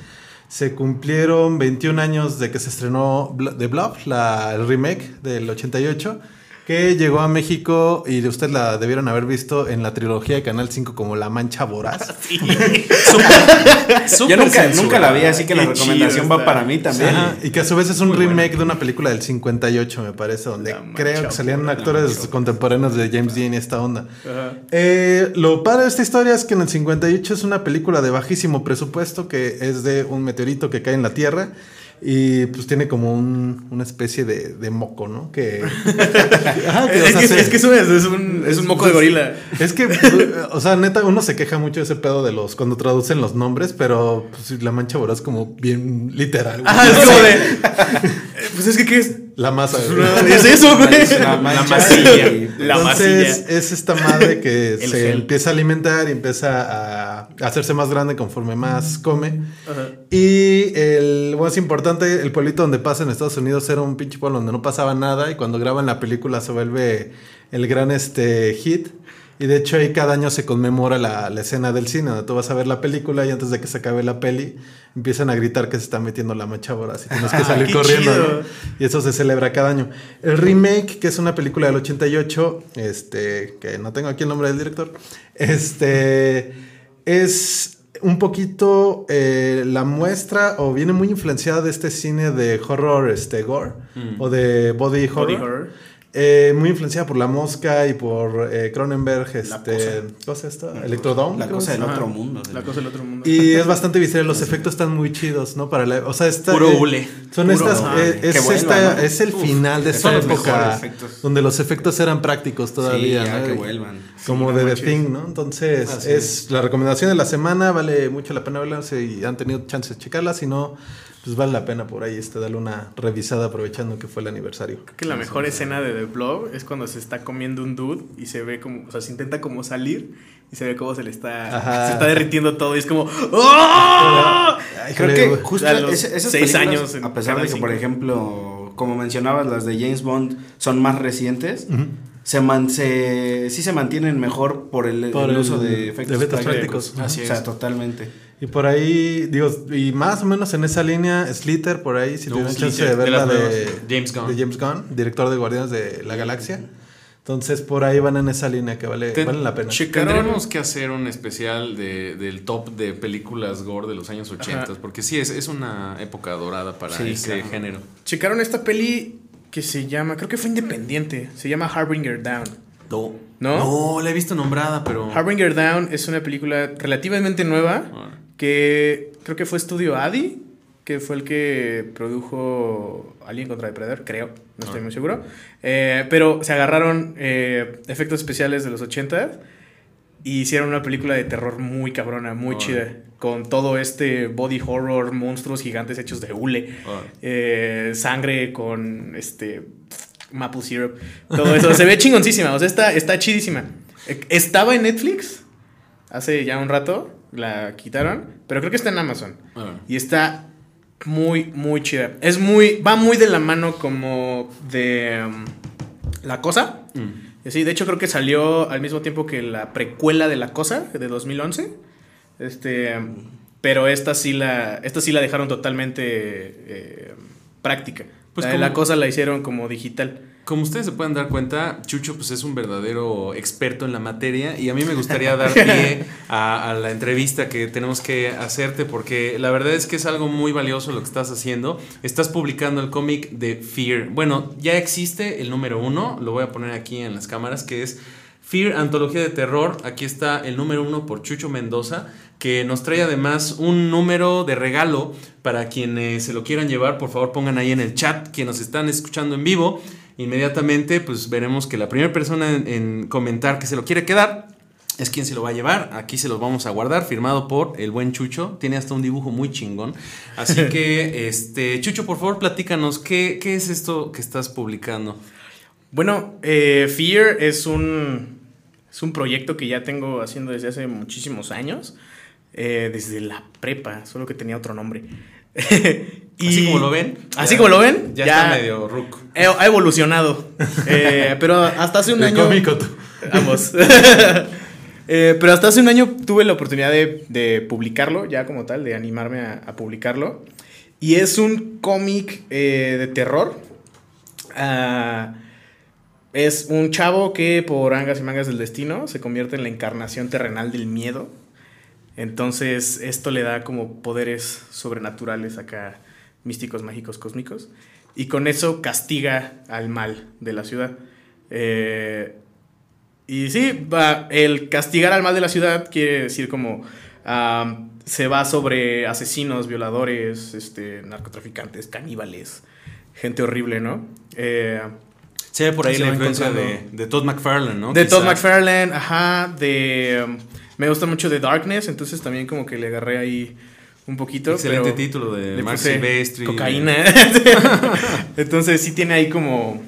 se cumplieron 21 años de que se estrenó The Bluff, la, el remake del 88, que llegó a México y ustedes la debieron haber visto en la trilogía de Canal 5 como La Mancha Voraz. Súper Yo nunca, la vi, así que la Qué recomendación va para mí también. Y que a su vez es un remake de una película del 58, me parece, donde creo que salían actores contemporáneos de James Dean y esta onda. Eh, lo padre de esta historia es que en el 58 es una película de bajísimo presupuesto que es de un meteorito que cae en la Tierra y pues tiene como un- una especie de, de moco, ¿no? Que, Ajá, que, o Es, que, es que es un, es un, es un moco de gorila. es que, o sea, neta, uno se queja mucho de ese pedo de los cuando traducen los nombres, pero pues, la mancha voraz como bien literal. Ajá, es como de. eh, Pues es que, ¿qué es? La masa. güey. Es eso, güey. Es la masilla. La Entonces masilla. es esta madre que se gel. empieza a alimentar y empieza a, a hacerse más grande conforme más come. Ajá. Y el más importante, el pueblito donde pasa en Estados Unidos era un pinche pueblo donde no pasaba nada y cuando graban la película se vuelve el gran este hit. Y de hecho ahí cada año se conmemora la, la escena del cine, donde tú vas a ver la película y antes de que se acabe la peli empiezan a gritar que se está metiendo la mancha voraz y tienes que salir qué corriendo. Y eso se celebra cada año. El remake, que es una película del 88, este, que no tengo aquí el nombre del director, este, es un poquito eh, la muestra o viene muy influenciada de este cine de horror, este, gore, o de body horror. Body horror. Eh, muy influenciada por La Mosca y por eh, Cronenberg, La este, ¿cómo se esto? Electrodome. La cosa del otro mundo. La cosa del otro mundo. Y es bastante visceral, los efectos están muy chidos, ¿no? Para la, o sea, está, Puro eh, hule. Son Puro estas, eh, es, esta- ¿no? es el Uf, final de esta época donde los efectos eran prácticos todavía, Sí, ya ¿no? que Y- vuelvan. Como Sí, de The. Thing, ¿no? Entonces, es la recomendación de la semana, vale mucho la pena verla, si han tenido chance de checarla, si no, pues vale la pena por ahí este, darle una revisada aprovechando que fue el aniversario. Creo que la mejor escena de The Blob es cuando se está comiendo un dude y se ve como, o sea, se intenta como salir y se ve cómo se le está, Ajá. se está derritiendo todo y es como, ¡Oh! Ay, Creo que justo A los ese- esas seis años en a pesar de que, por 5. ejemplo, como mencionabas, las de James Bond son más recientes, se, man, se sí se mantienen mejor por el, Por el el- uso de efectos, de efectos prácticos. prácticos. Así o sea, es. totalmente. Y por ahí, digo, y más o menos en esa línea, Slither, por ahí, si Uh, tuvieron chance de de verla de, nuevas. James Gunn. de James Gunn, director de Guardianes de la Galaxia. Entonces por ahí van en esa línea que vale, valen la pena. Checaron- Tendremos que hacer un especial de, del top de películas gore de los años 80, Ajá. porque sí, es, es una época dorada para Sí, ese claro. género. Checaron esta peli que se llama, creo que fue independiente, se llama Harbinger Down. No. ¿No? No, la he visto nombrada, pero... Harbinger Down es una película relativamente nueva. Que creo que fue estudio Adi, que fue el que produjo Alien contra Depredador, creo, no estoy Ah. muy seguro. Eh, pero se agarraron eh, efectos especiales de los 80 y hicieron una película de terror muy cabrona, muy Órale. chida, con todo este body horror, monstruos gigantes hechos de hule, Órale. eh, sangre con este maple syrup, todo eso. Se ve chingoncísima, o sea, está, está chidísima. Eh, Estaba en Netflix hace ya un rato, la quitaron, pero creo que está en Amazon. Órale. Y está muy, muy chida. Es muy, va muy de la mano como de um, La Cosa. Mm. Sí, de hecho creo que salió al mismo tiempo que la precuela de La Cosa de 2011. Este, pero esta sí la, esta sí la dejaron totalmente eh, práctica. Pues la de como- La Cosa la hicieron como digital. Como ustedes se pueden dar cuenta, Chucho pues es un verdadero experto en la materia y a mí me gustaría dar pie a, a la entrevista que tenemos que hacerte porque la verdad es que es algo muy valioso lo que estás haciendo. Estás publicando el cómic de Fear. Bueno, ya existe el número uno, lo voy a poner aquí en las cámaras, que es Fear, Antología de Terror. Aquí está el número uno por Chucho Mendoza, que nos trae además un número de regalo para quienes se lo quieran llevar. Por favor, pongan ahí en el chat quienes nos están escuchando en vivo. Inmediatamente, pues veremos que la primera persona en, en comentar que se lo quiere quedar es quien se lo va a llevar. Aquí se los vamos a guardar, firmado por el buen Chucho. Tiene hasta un dibujo muy chingón. Así que, este, Chucho, por favor, platícanos, ¿qué, qué es esto que estás publicando? Bueno, eh, Fear es un, es un proyecto que ya tengo haciendo desde hace muchísimos años. eh, desde la prepa, solo que tenía otro nombre. Y- Así como lo ven. Así ya- como lo ven. Ya, está medio he- ha evolucionado. Eh, pero hasta hace un El año. cómico tú. Ambos. Eh, pero hasta hace un año tuve la oportunidad de, de publicarlo, ya como tal, de animarme a, a publicarlo. Y es un cómic eh, de terror. Ah, es un chavo que por angas y mangas del destino se convierte en la encarnación terrenal del miedo. Entonces esto le da como poderes sobrenaturales acá, místicos, mágicos, cósmicos. Y con eso castiga al mal de la ciudad. Eh, y sí, va, el castigar al mal de la ciudad quiere decir como se va sobre asesinos, violadores, este, narcotraficantes, caníbales, gente horrible, ¿no? Eh, Se ve por ahí la influencia de, de Todd McFarlane, ¿no? de Quizá. Todd McFarlane, ajá, de... me gusta mucho de Darkness, entonces también como que le agarré ahí un poquito. Excelente pero título de Mark Silvestri. Cocaína. entonces sí tiene ahí como,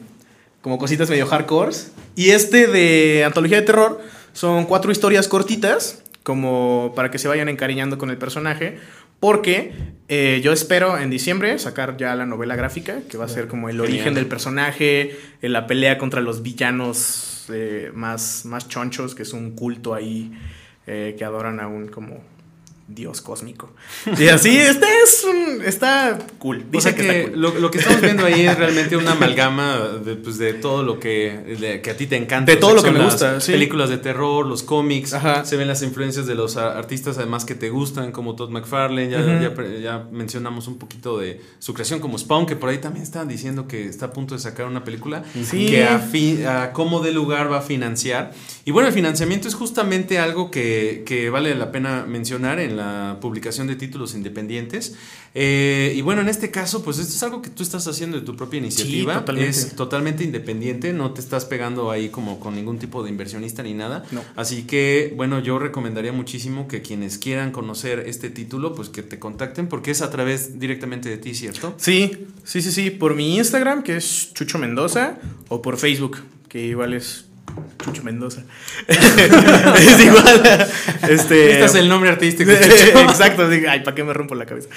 como cositas medio hardcore. Y este de Antología de Terror son cuatro historias cortitas, como para que se vayan encariñando con el personaje. Porque eh, yo espero en diciembre sacar ya la novela gráfica, que va a ser como el Genial. origen del personaje, eh, la pelea contra los villanos eh, más, más chonchos, que es un culto ahí eh, que adoran a un como dios cósmico. Y así, este es un, está cool. O Dice sea que, que, está cool. lo, lo que estamos viendo ahí es realmente una amalgama de, pues, de todo lo que, de- que a ti te encanta. De todo lo que me las gusta, sí. Películas de terror, los cómics. Ajá. Se ven las influencias de los artistas además que te gustan, como Todd McFarlane. Ya, ya mencionamos un poquito de su creación como Spawn, que por ahí también estaban diciendo que está a punto de sacar una película Sí. que a cómo de lugar va a financiar. Y bueno, el financiamiento es justamente algo que, que vale la pena mencionar en la publicación de títulos independientes. Eh, y bueno, en este caso, pues esto es algo que tú estás haciendo de tu propia iniciativa. totalmente. Es totalmente independiente, no te estás pegando ahí como con ningún tipo de inversionista ni nada. No. Así que, bueno, yo recomendaría muchísimo que quienes quieran conocer este título, pues que te contacten porque es a través directamente de ti, ¿cierto? Sí, sí, sí, sí. Por mi Instagram, que es Chucho Mendoza, o por Facebook, que igual es Chucho Mendoza. es igual. Este, Este es el nombre artístico. Exacto. Ay, ¿para qué me rompo la cabeza?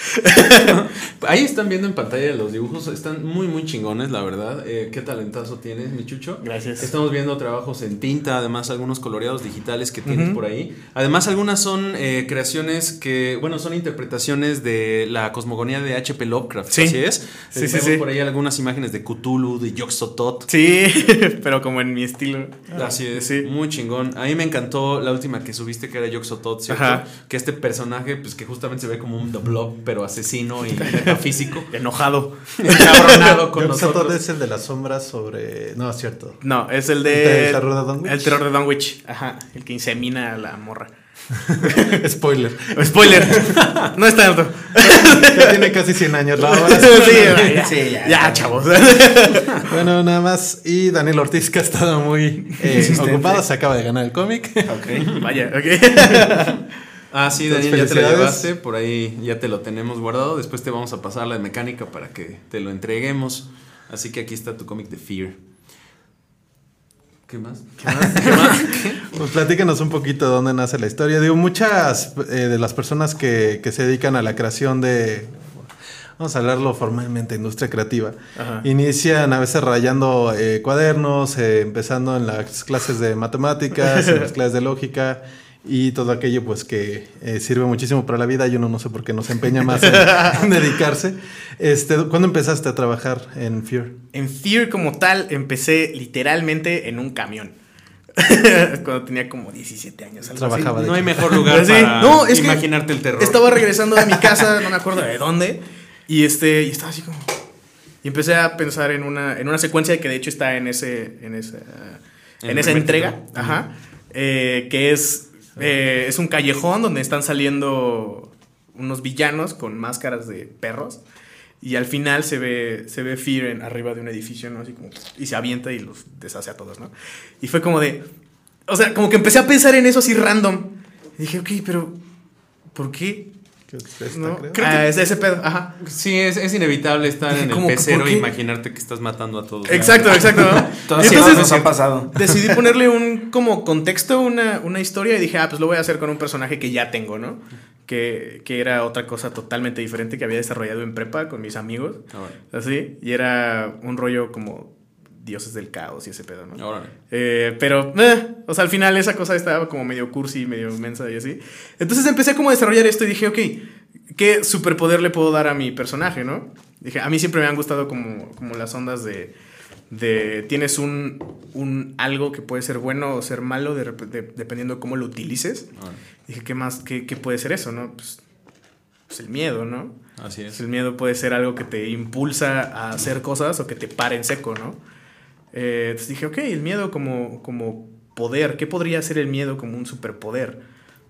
Ahí están viendo en pantalla los dibujos, están muy muy chingones, la verdad. Eh, qué talentazo tienes, mi chucho. Gracias. Estamos viendo trabajos en tinta, además algunos coloreados digitales que tienes por ahí. Además algunas son eh, creaciones que, bueno, son interpretaciones de la cosmogonía de H.P. Lovecraft. Sí. Así es. Sí, Eh, sí, vemos sí. por ahí algunas imágenes de Cthulhu, de Yog-Sothoth. Sí, pero como en mi estilo. Así es, Sí. muy chingón. A mí me encantó la última que subiste que era Yog-Sothoth, ¿cierto? Ajá. Que este personaje, pues que justamente se ve como un The Blob, pero asesino y metafísico. Enojado. Encabronado con Yo sé, todo nosotros. es el de las sombras sobre. No, es cierto. No, es el ¿El de. terror de Dunwich? El terror de Dunwich. Ajá. El que insemina a la morra. Spoiler. Spoiler. no es tanto. Ya tiene casi 100 años la obra. sí, ya, Sí, ya, ya, ya. chavos. Bueno, nada más. Y Daniel Ortiz, que ha estado muy eh, ocupado, se acaba de ganar el cómic. Ok. Vaya, ok. Ah, sí, Entonces, Daniel, ya te lo llevaste, por ahí ya te lo tenemos guardado. Después te vamos a pasar la de mecánica para que te lo entreguemos. Así que aquí está tu cómic de Fear. ¿Qué más? Pues platícanos un poquito de dónde nace la historia. Digo, muchas eh, de las personas que, que se dedican a la creación de, vamos a hablarlo formalmente, industria creativa, Ajá. inician a veces rayando eh, cuadernos, eh, empezando en las clases de matemáticas, en las clases de lógica y todo aquello pues que eh, sirve muchísimo para la vida y uno no sé por qué no se empeña más en, en dedicarse. Este, ¿Cuándo empezaste a trabajar en Fear? En Fear como tal empecé literalmente en un camión. Cuando tenía como 17 años. algo así. Trabajaba de No hay mejor lugar Sí, para no, es que imaginarte el terror. Estaba regresando de mi casa, no me acuerdo de dónde. Y este, y estaba así como. Y empecé a pensar en una, en una secuencia que de hecho está en ese. En esa, En esa entrega. Ajá. eh, que es. Eh, es un callejón donde están saliendo unos villanos con máscaras de perros. Y al final se ve, se ve Fear arriba de un edificio, ¿no? Así como. Y se avienta y los deshace a todos, ¿no? Y fue como de. O sea, como que empecé a pensar en eso así random. Y dije, ok, pero. ¿Por qué? Que es esta, ¿No? creo. Ah, es ese pedo, ajá. Sí, es, es inevitable estar en el pecero ¿Por e imaginarte que estás matando a todos. Exacto, exacto. ¿no? Todas las nos han pasado. decidí ponerle un como contexto, una, una historia, y dije, ah, pues lo voy a hacer con un personaje que ya tengo, ¿no? Que, que era otra cosa totalmente diferente que había desarrollado en prepa con mis amigos. Ah, bueno. Así. Y era un rollo como dioses del caos y ese pedo, ¿no? Órale. Eh, pero, eh, o sea, al final esa cosa estaba como medio cursi, medio mensa y así. Entonces empecé como a desarrollar esto y dije, ok, ¿qué superpoder le puedo dar a mi personaje, no? Dije, a mí siempre me han gustado como, como las ondas de, de tienes un, un algo que puede ser bueno o ser malo de de- dependiendo de cómo lo utilices. Dije, ¿qué más? ¿Qué, qué puede ser eso, no? Pues, pues el miedo, ¿no? Así Pues es. el miedo puede ser algo que te impulsa a hacer cosas o que te para en seco, ¿no? Eh, entonces dije, ok, el miedo como, como poder, ¿qué podría ser el miedo como un superpoder?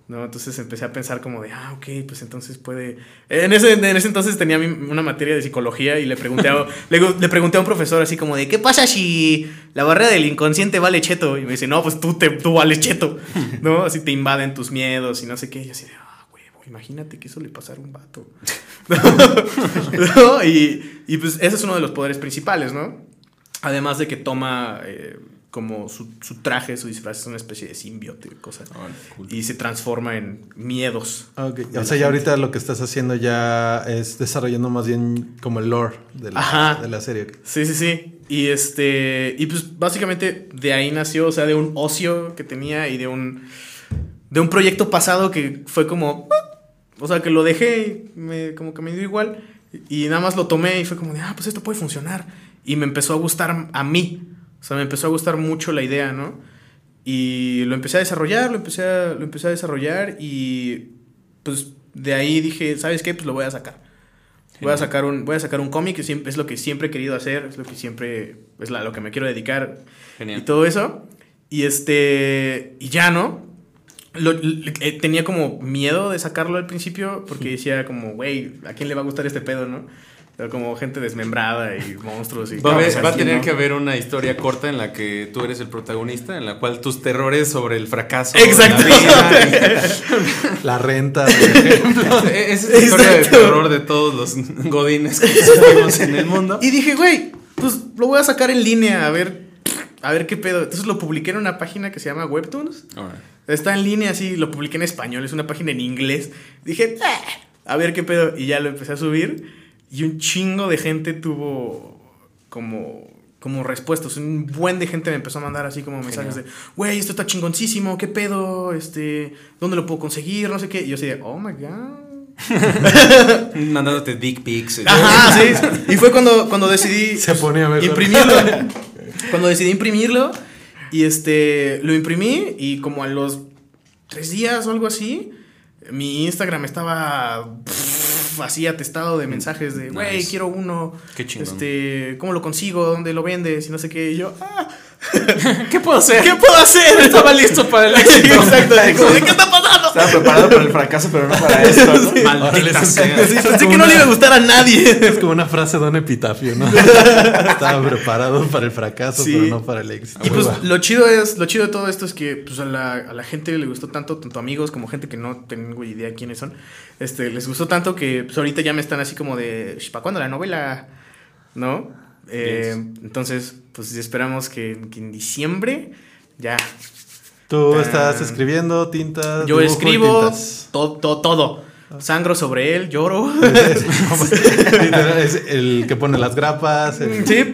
¿No? Entonces empecé a pensar como de, ah, ok, pues entonces puede... En ese, en ese entonces tenía una materia de psicología y le pregunté, a, le, le pregunté a un profesor así como de, ¿qué pasa si la barrera del inconsciente vale cheto? Y me dice, no, pues tú, te, tú vales cheto, ¿no? Así te invaden tus miedos y no sé qué. Y así de, ah, huevo, imagínate que eso le pasara a un vato. ¿No? Y, y pues ese es uno de los poderes principales, ¿no? Además de que toma eh, como su, su traje, su disfraz es una especie de simbiote, cosa. Cool. Y se transforma en miedos. Ok, O sea, ya ahorita lo que estás haciendo ya es desarrollando más bien como el lore de la, Ajá. de la serie. Sí, sí, sí. Y este. Y pues básicamente de ahí nació, o sea, de un ocio que tenía y de un. De un proyecto pasado que fue como. ah, O sea, que lo dejé y me, como que me dio igual. Y nada más lo tomé y fue como de, ah, pues esto puede funcionar. Y me empezó a gustar a mí. O sea, me empezó a gustar mucho la idea, ¿no? Y lo empecé a desarrollar, lo empecé a, lo empecé a desarrollar y pues de ahí dije, ¿sabes qué? Pues lo voy a sacar. Voy a sacar un, voy a sacar un cómic, que es lo que siempre he querido hacer, es lo que siempre, es la- lo que me quiero dedicar Genial. y todo eso. Y este, y ya, ¿no? Lo- l- eh, tenía como miedo de sacarlo al principio porque decía como, güey, ¿a quién le va a gustar este pedo, no? Como gente desmembrada y monstruos y... Va a, tener ¿no? que haber una historia corta en la que tú eres el protagonista, en la cual tus terrores sobre el fracaso. Exacto. la vida La renta. de- y- E-, Esa es la historia de terror de todos los godines que existimos en el mundo. Y dije, güey, pues lo voy a sacar en línea a ver a ver qué pedo. Entonces lo publiqué en una página que se llama Webtoons. Está en línea así, lo publiqué en español, es una página en inglés. Dije, "Ah, a ver qué pedo. Y ya lo empecé a subir. Y un chingo de gente tuvo como, como respuestas. Un buen de gente me empezó a mandar así como mensajes de, güey, esto está chingoncísimo, qué pedo, este, ¿dónde lo puedo conseguir? No sé qué. Y yo así de, oh my god. Mandándote dick pics. eh. Ajá, sí. Y fue cuando, cuando decidí Se imprimirlo. cuando decidí imprimirlo. Y este, lo imprimí y como a los tres días o algo así, mi Instagram estaba pff, así atestado de mensajes de, güey, Nice. quiero uno. Qué chingón. Este, ¿cómo lo consigo? ¿Dónde lo vendes? Y no sé qué. Y yo, ah, ¿Qué puedo hacer? ¿qué puedo hacer? Estaba listo para el éxito. Exacto. así como, ¿de ¿Qué está pasando? Estaba preparado para el fracaso, pero no para esto, ¿no? Maldita sea. Sí, pensé que no le iba a gustar a nadie. Es como una frase de un epitafio, ¿no? Estaba preparado para el fracaso, Sí. pero no para el éxito. Y pues lo chido es, lo chido de todo esto es que pues a la, a la gente le gustó tanto, tanto amigos como gente que no tengo idea quiénes son, este, les gustó tanto que pues ahorita ya me están así como de, ¿para cuándo la novela? ¿No? Eh, entonces, pues esperamos que, que en diciembre ya. Tú estás escribiendo tintas. Yo escribo tintas. todo, todo, todo. Sangro sobre él, lloro. Es el que pone las grapas. el- sí,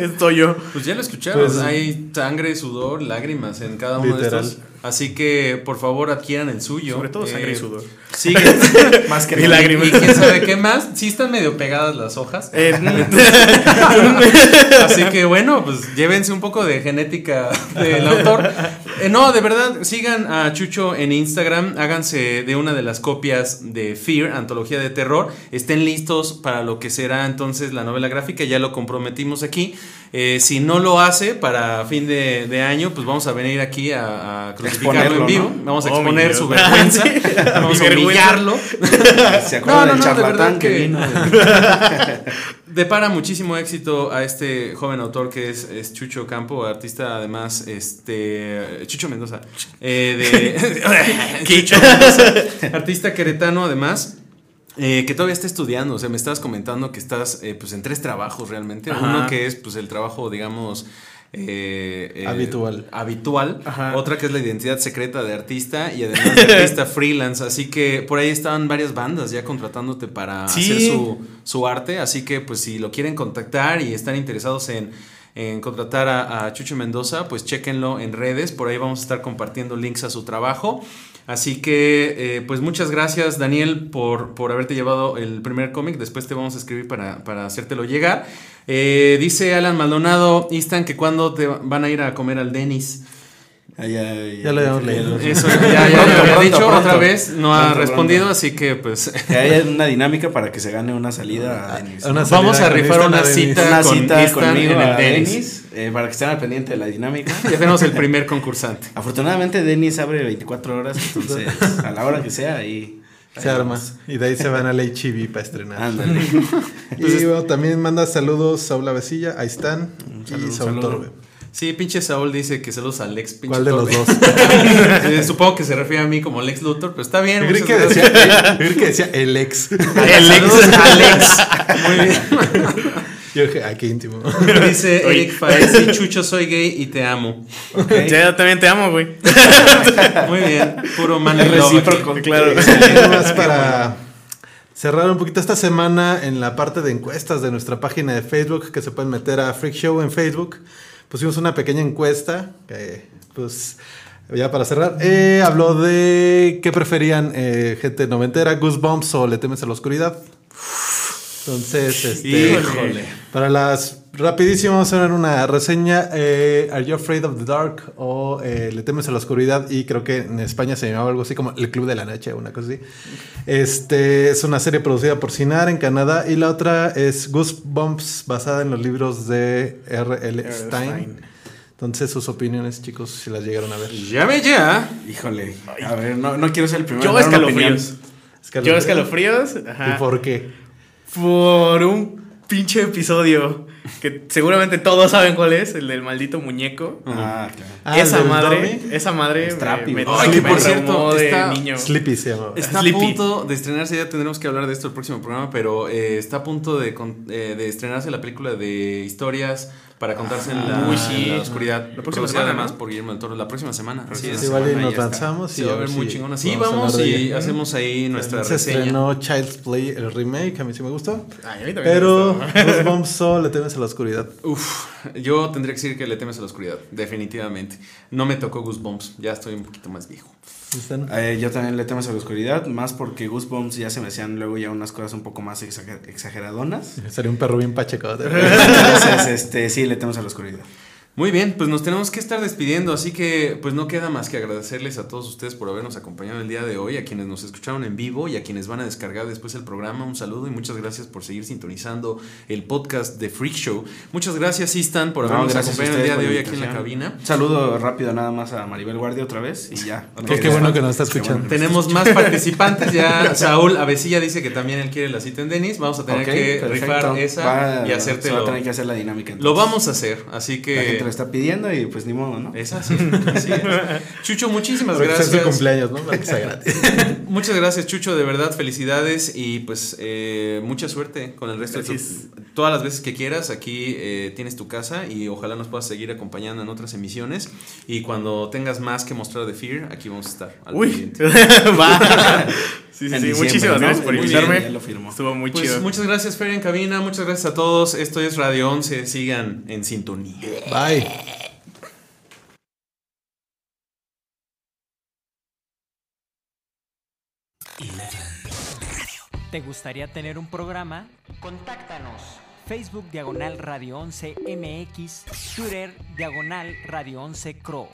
estoy yo. Pues ya lo escucharon, Pues, hay sangre, sudor, lágrimas en cada uno Literal. de estos. Así que por favor adquieran el suyo. Sobre todo sangre y Eh, sudor. Sigue. Más que Y nada. lágrimas. y quién sabe qué más. Sí están medio pegadas las hojas. Eh, Así que bueno, pues llévense un poco de genética del autor. Eh, no, de verdad, sigan a Chucho en Instagram, háganse de una de las copias de Fear, antología de terror. Estén listos para lo que será entonces la novela gráfica, ya lo comprometimos aquí. Eh, si no lo hace para fin de, de año, pues vamos a venir aquí a, a crucificarlo en vivo. ¿no? Vamos a Oh, exponer su vergüenza, vamos a humillarlo. ¿Se acuerdan No, no, del no, de verdad charlatán que, que- vino? Depara muchísimo éxito a este joven autor que es, es Chucho Campo, artista además, este Chucho Mendoza, eh, de Chucho Mendoza, artista queretano además. eh, que todavía está estudiando, o sea, me estabas comentando que estás eh, pues en tres trabajos realmente. Ajá. Uno que es pues el trabajo, digamos, eh, eh, Habitual. habitual. Ajá. Otra que es la identidad secreta de artista y además de artista freelance. Así que por ahí estaban varias bandas ya contratándote para Sí. hacer su, su arte. Así que pues si lo quieren contactar y están interesados en, en contratar a, a Chucho Mendoza, pues chéquenlo en redes. Por ahí vamos a estar compartiendo links a su trabajo. Así que, eh, pues muchas gracias, Daniel, por, por haberte llevado el primer cómic. Después te vamos a escribir para, para hacértelo llegar. Eh, dice Alan Maldonado, Instan, que cuando te van a ir a comer al Denis. Ah, ya, ya, Ya lo habíamos leído. Eso ya, ya, Pronto, lo había pronto, dicho pronto. otra vez, no ha respondido, pronto. así que pues Que haya una dinámica para que se gane una salida a Denis. Una Vamos a con rifar una a cita. Una con cita Instan conmigo en el a Denis. Denis, eh, para que estén al pendiente de la dinámica. ya tenemos el primer concursante. Afortunadamente Denis abre 24 horas, entonces a la hora que sea ahí. Se arma. Y de ahí se van al HB para estrenar. Ándale. y bueno, también manda saludos Saúl Avesilla, ahí están. y un Saúl saludo. Torbe. Sí, pinche Saúl dice que saludos a Lex. pinche ¿Cuál de los dos? Eh, Supongo que se refiere a mí como Lex Luthor, pero está bien. Creí que decía, que decía el ex. Saludos a Lex. Muy bien. Yo dije, ah, qué íntimo. Dice Eric Faesi, Chucho, soy gay y te amo. Ya, yo también te amo, güey. Muy bien, puro man Es recíproco, claro. Nada más para cerrar un poquito esta semana en la parte de encuestas de nuestra página de Facebook, que se pueden meter a Freak Show en Facebook. Pusimos una pequeña encuesta, que, pues ya para cerrar, eh, habló de qué preferían eh, gente noventera, Goosebumps o Le temes a la oscuridad. Entonces, este, Híjole. para las rapidísimo vamos a ver una reseña eh, Are You Afraid of the Dark o eh, Le temes a la oscuridad y creo que en España se llamaba algo así como El Club de la Noche o una cosa así. Este es una serie producida por Cinar en Canadá y la otra es Goosebumps basada en los libros de R.L. Stein. Stein. Entonces sus opiniones chicos si las llegaron a ver. Llame ya. Híjole. A ver, no, no quiero ser el primero. Yo opinión. escalofríos. Yo escalofríos. Ajá. ¿Y por qué? Por un pinche episodio que seguramente todos saben cuál es, el del maldito muñeco. Ah, claro. Ah, esa ¿el del madre, esa madre Strappy, me, por cierto, de está- niño. Sleepy se llamaba. Está Sleepy. a punto de estrenarse, ya tendremos que hablar de esto el próximo programa, pero eh, está a punto de, eh, de estrenarse la película de historias para contarse en la, Uy, sí. en la oscuridad. La próxima semana, además ¿no? por Guillermo del Toro la próxima semana. Así es. Sí, igual y nos lanzamos y Sí, va a haber ver muy si chingona. Sí, vamos y hacemos ahí nuestra se reseña. estrenó Child's Play, el remake, a mí sí me gustó. Ay, a mí también me Pero gustó. Goosebumps solo le temes a la oscuridad. Uf, yo tendría que decir que le temes a la oscuridad, definitivamente. No me tocó Goosebumps, ya estoy un poquito más viejo. Eh, yo también le temas a la oscuridad, más porque Goosebumps ya se me hacían luego ya unas cosas un poco más exager- exageradonas. Sería un perro bien pacheco. Entonces, este, sí, le temas a la oscuridad. Muy bien, pues nos tenemos que estar despidiendo, así que pues no queda más que agradecerles a todos ustedes por habernos acompañado el día de hoy, a quienes nos escucharon en vivo y a quienes van a descargar después el programa. Un saludo y muchas gracias por seguir sintonizando el podcast de Freak Show. Muchas gracias, Istan, por No, habernos a acompañado el día de hoy aquí en la cabina. Un saludo rápido nada más a Maribel Guardia otra vez y ya. Qué, qué bueno que nos está escuchando. Tenemos más participantes ya. Saúl Avesilla dice que también él quiere la cita en Denis. Vamos a tener que perfecto. rifar esa Va- y Se va a hacértelo. tener que hacer la dinámica. Lo entonces. vamos a hacer, así La lo está pidiendo y pues ni modo, ¿no? Es así, así es. Chucho, muchísimas Porque gracias. su cumpleaños, ¿no? Para que sea gratis. Muchas gracias, Chucho, de verdad, felicidades y pues eh, mucha suerte con el resto de Gracias. tu, todas las veces que quieras. Aquí eh, tienes tu casa y ojalá nos puedas seguir acompañando en otras emisiones. Y cuando tengas más que mostrar de Fear, aquí vamos a estar. al Uy, va. Sí, sí, sí. Muchísimas ¿no? gracias por bien, invitarme. ya lo firmó. Estuvo muy Pues chido. muchas gracias, Fer en cabina. Muchas gracias a todos. Esto es Radio 11. Sigan en sintonía. Bye. ¿Te gustaría tener un programa? Contáctanos. Facebook Diagonal Radio 11 MX, Twitter Diagonal Radio 11 Cro.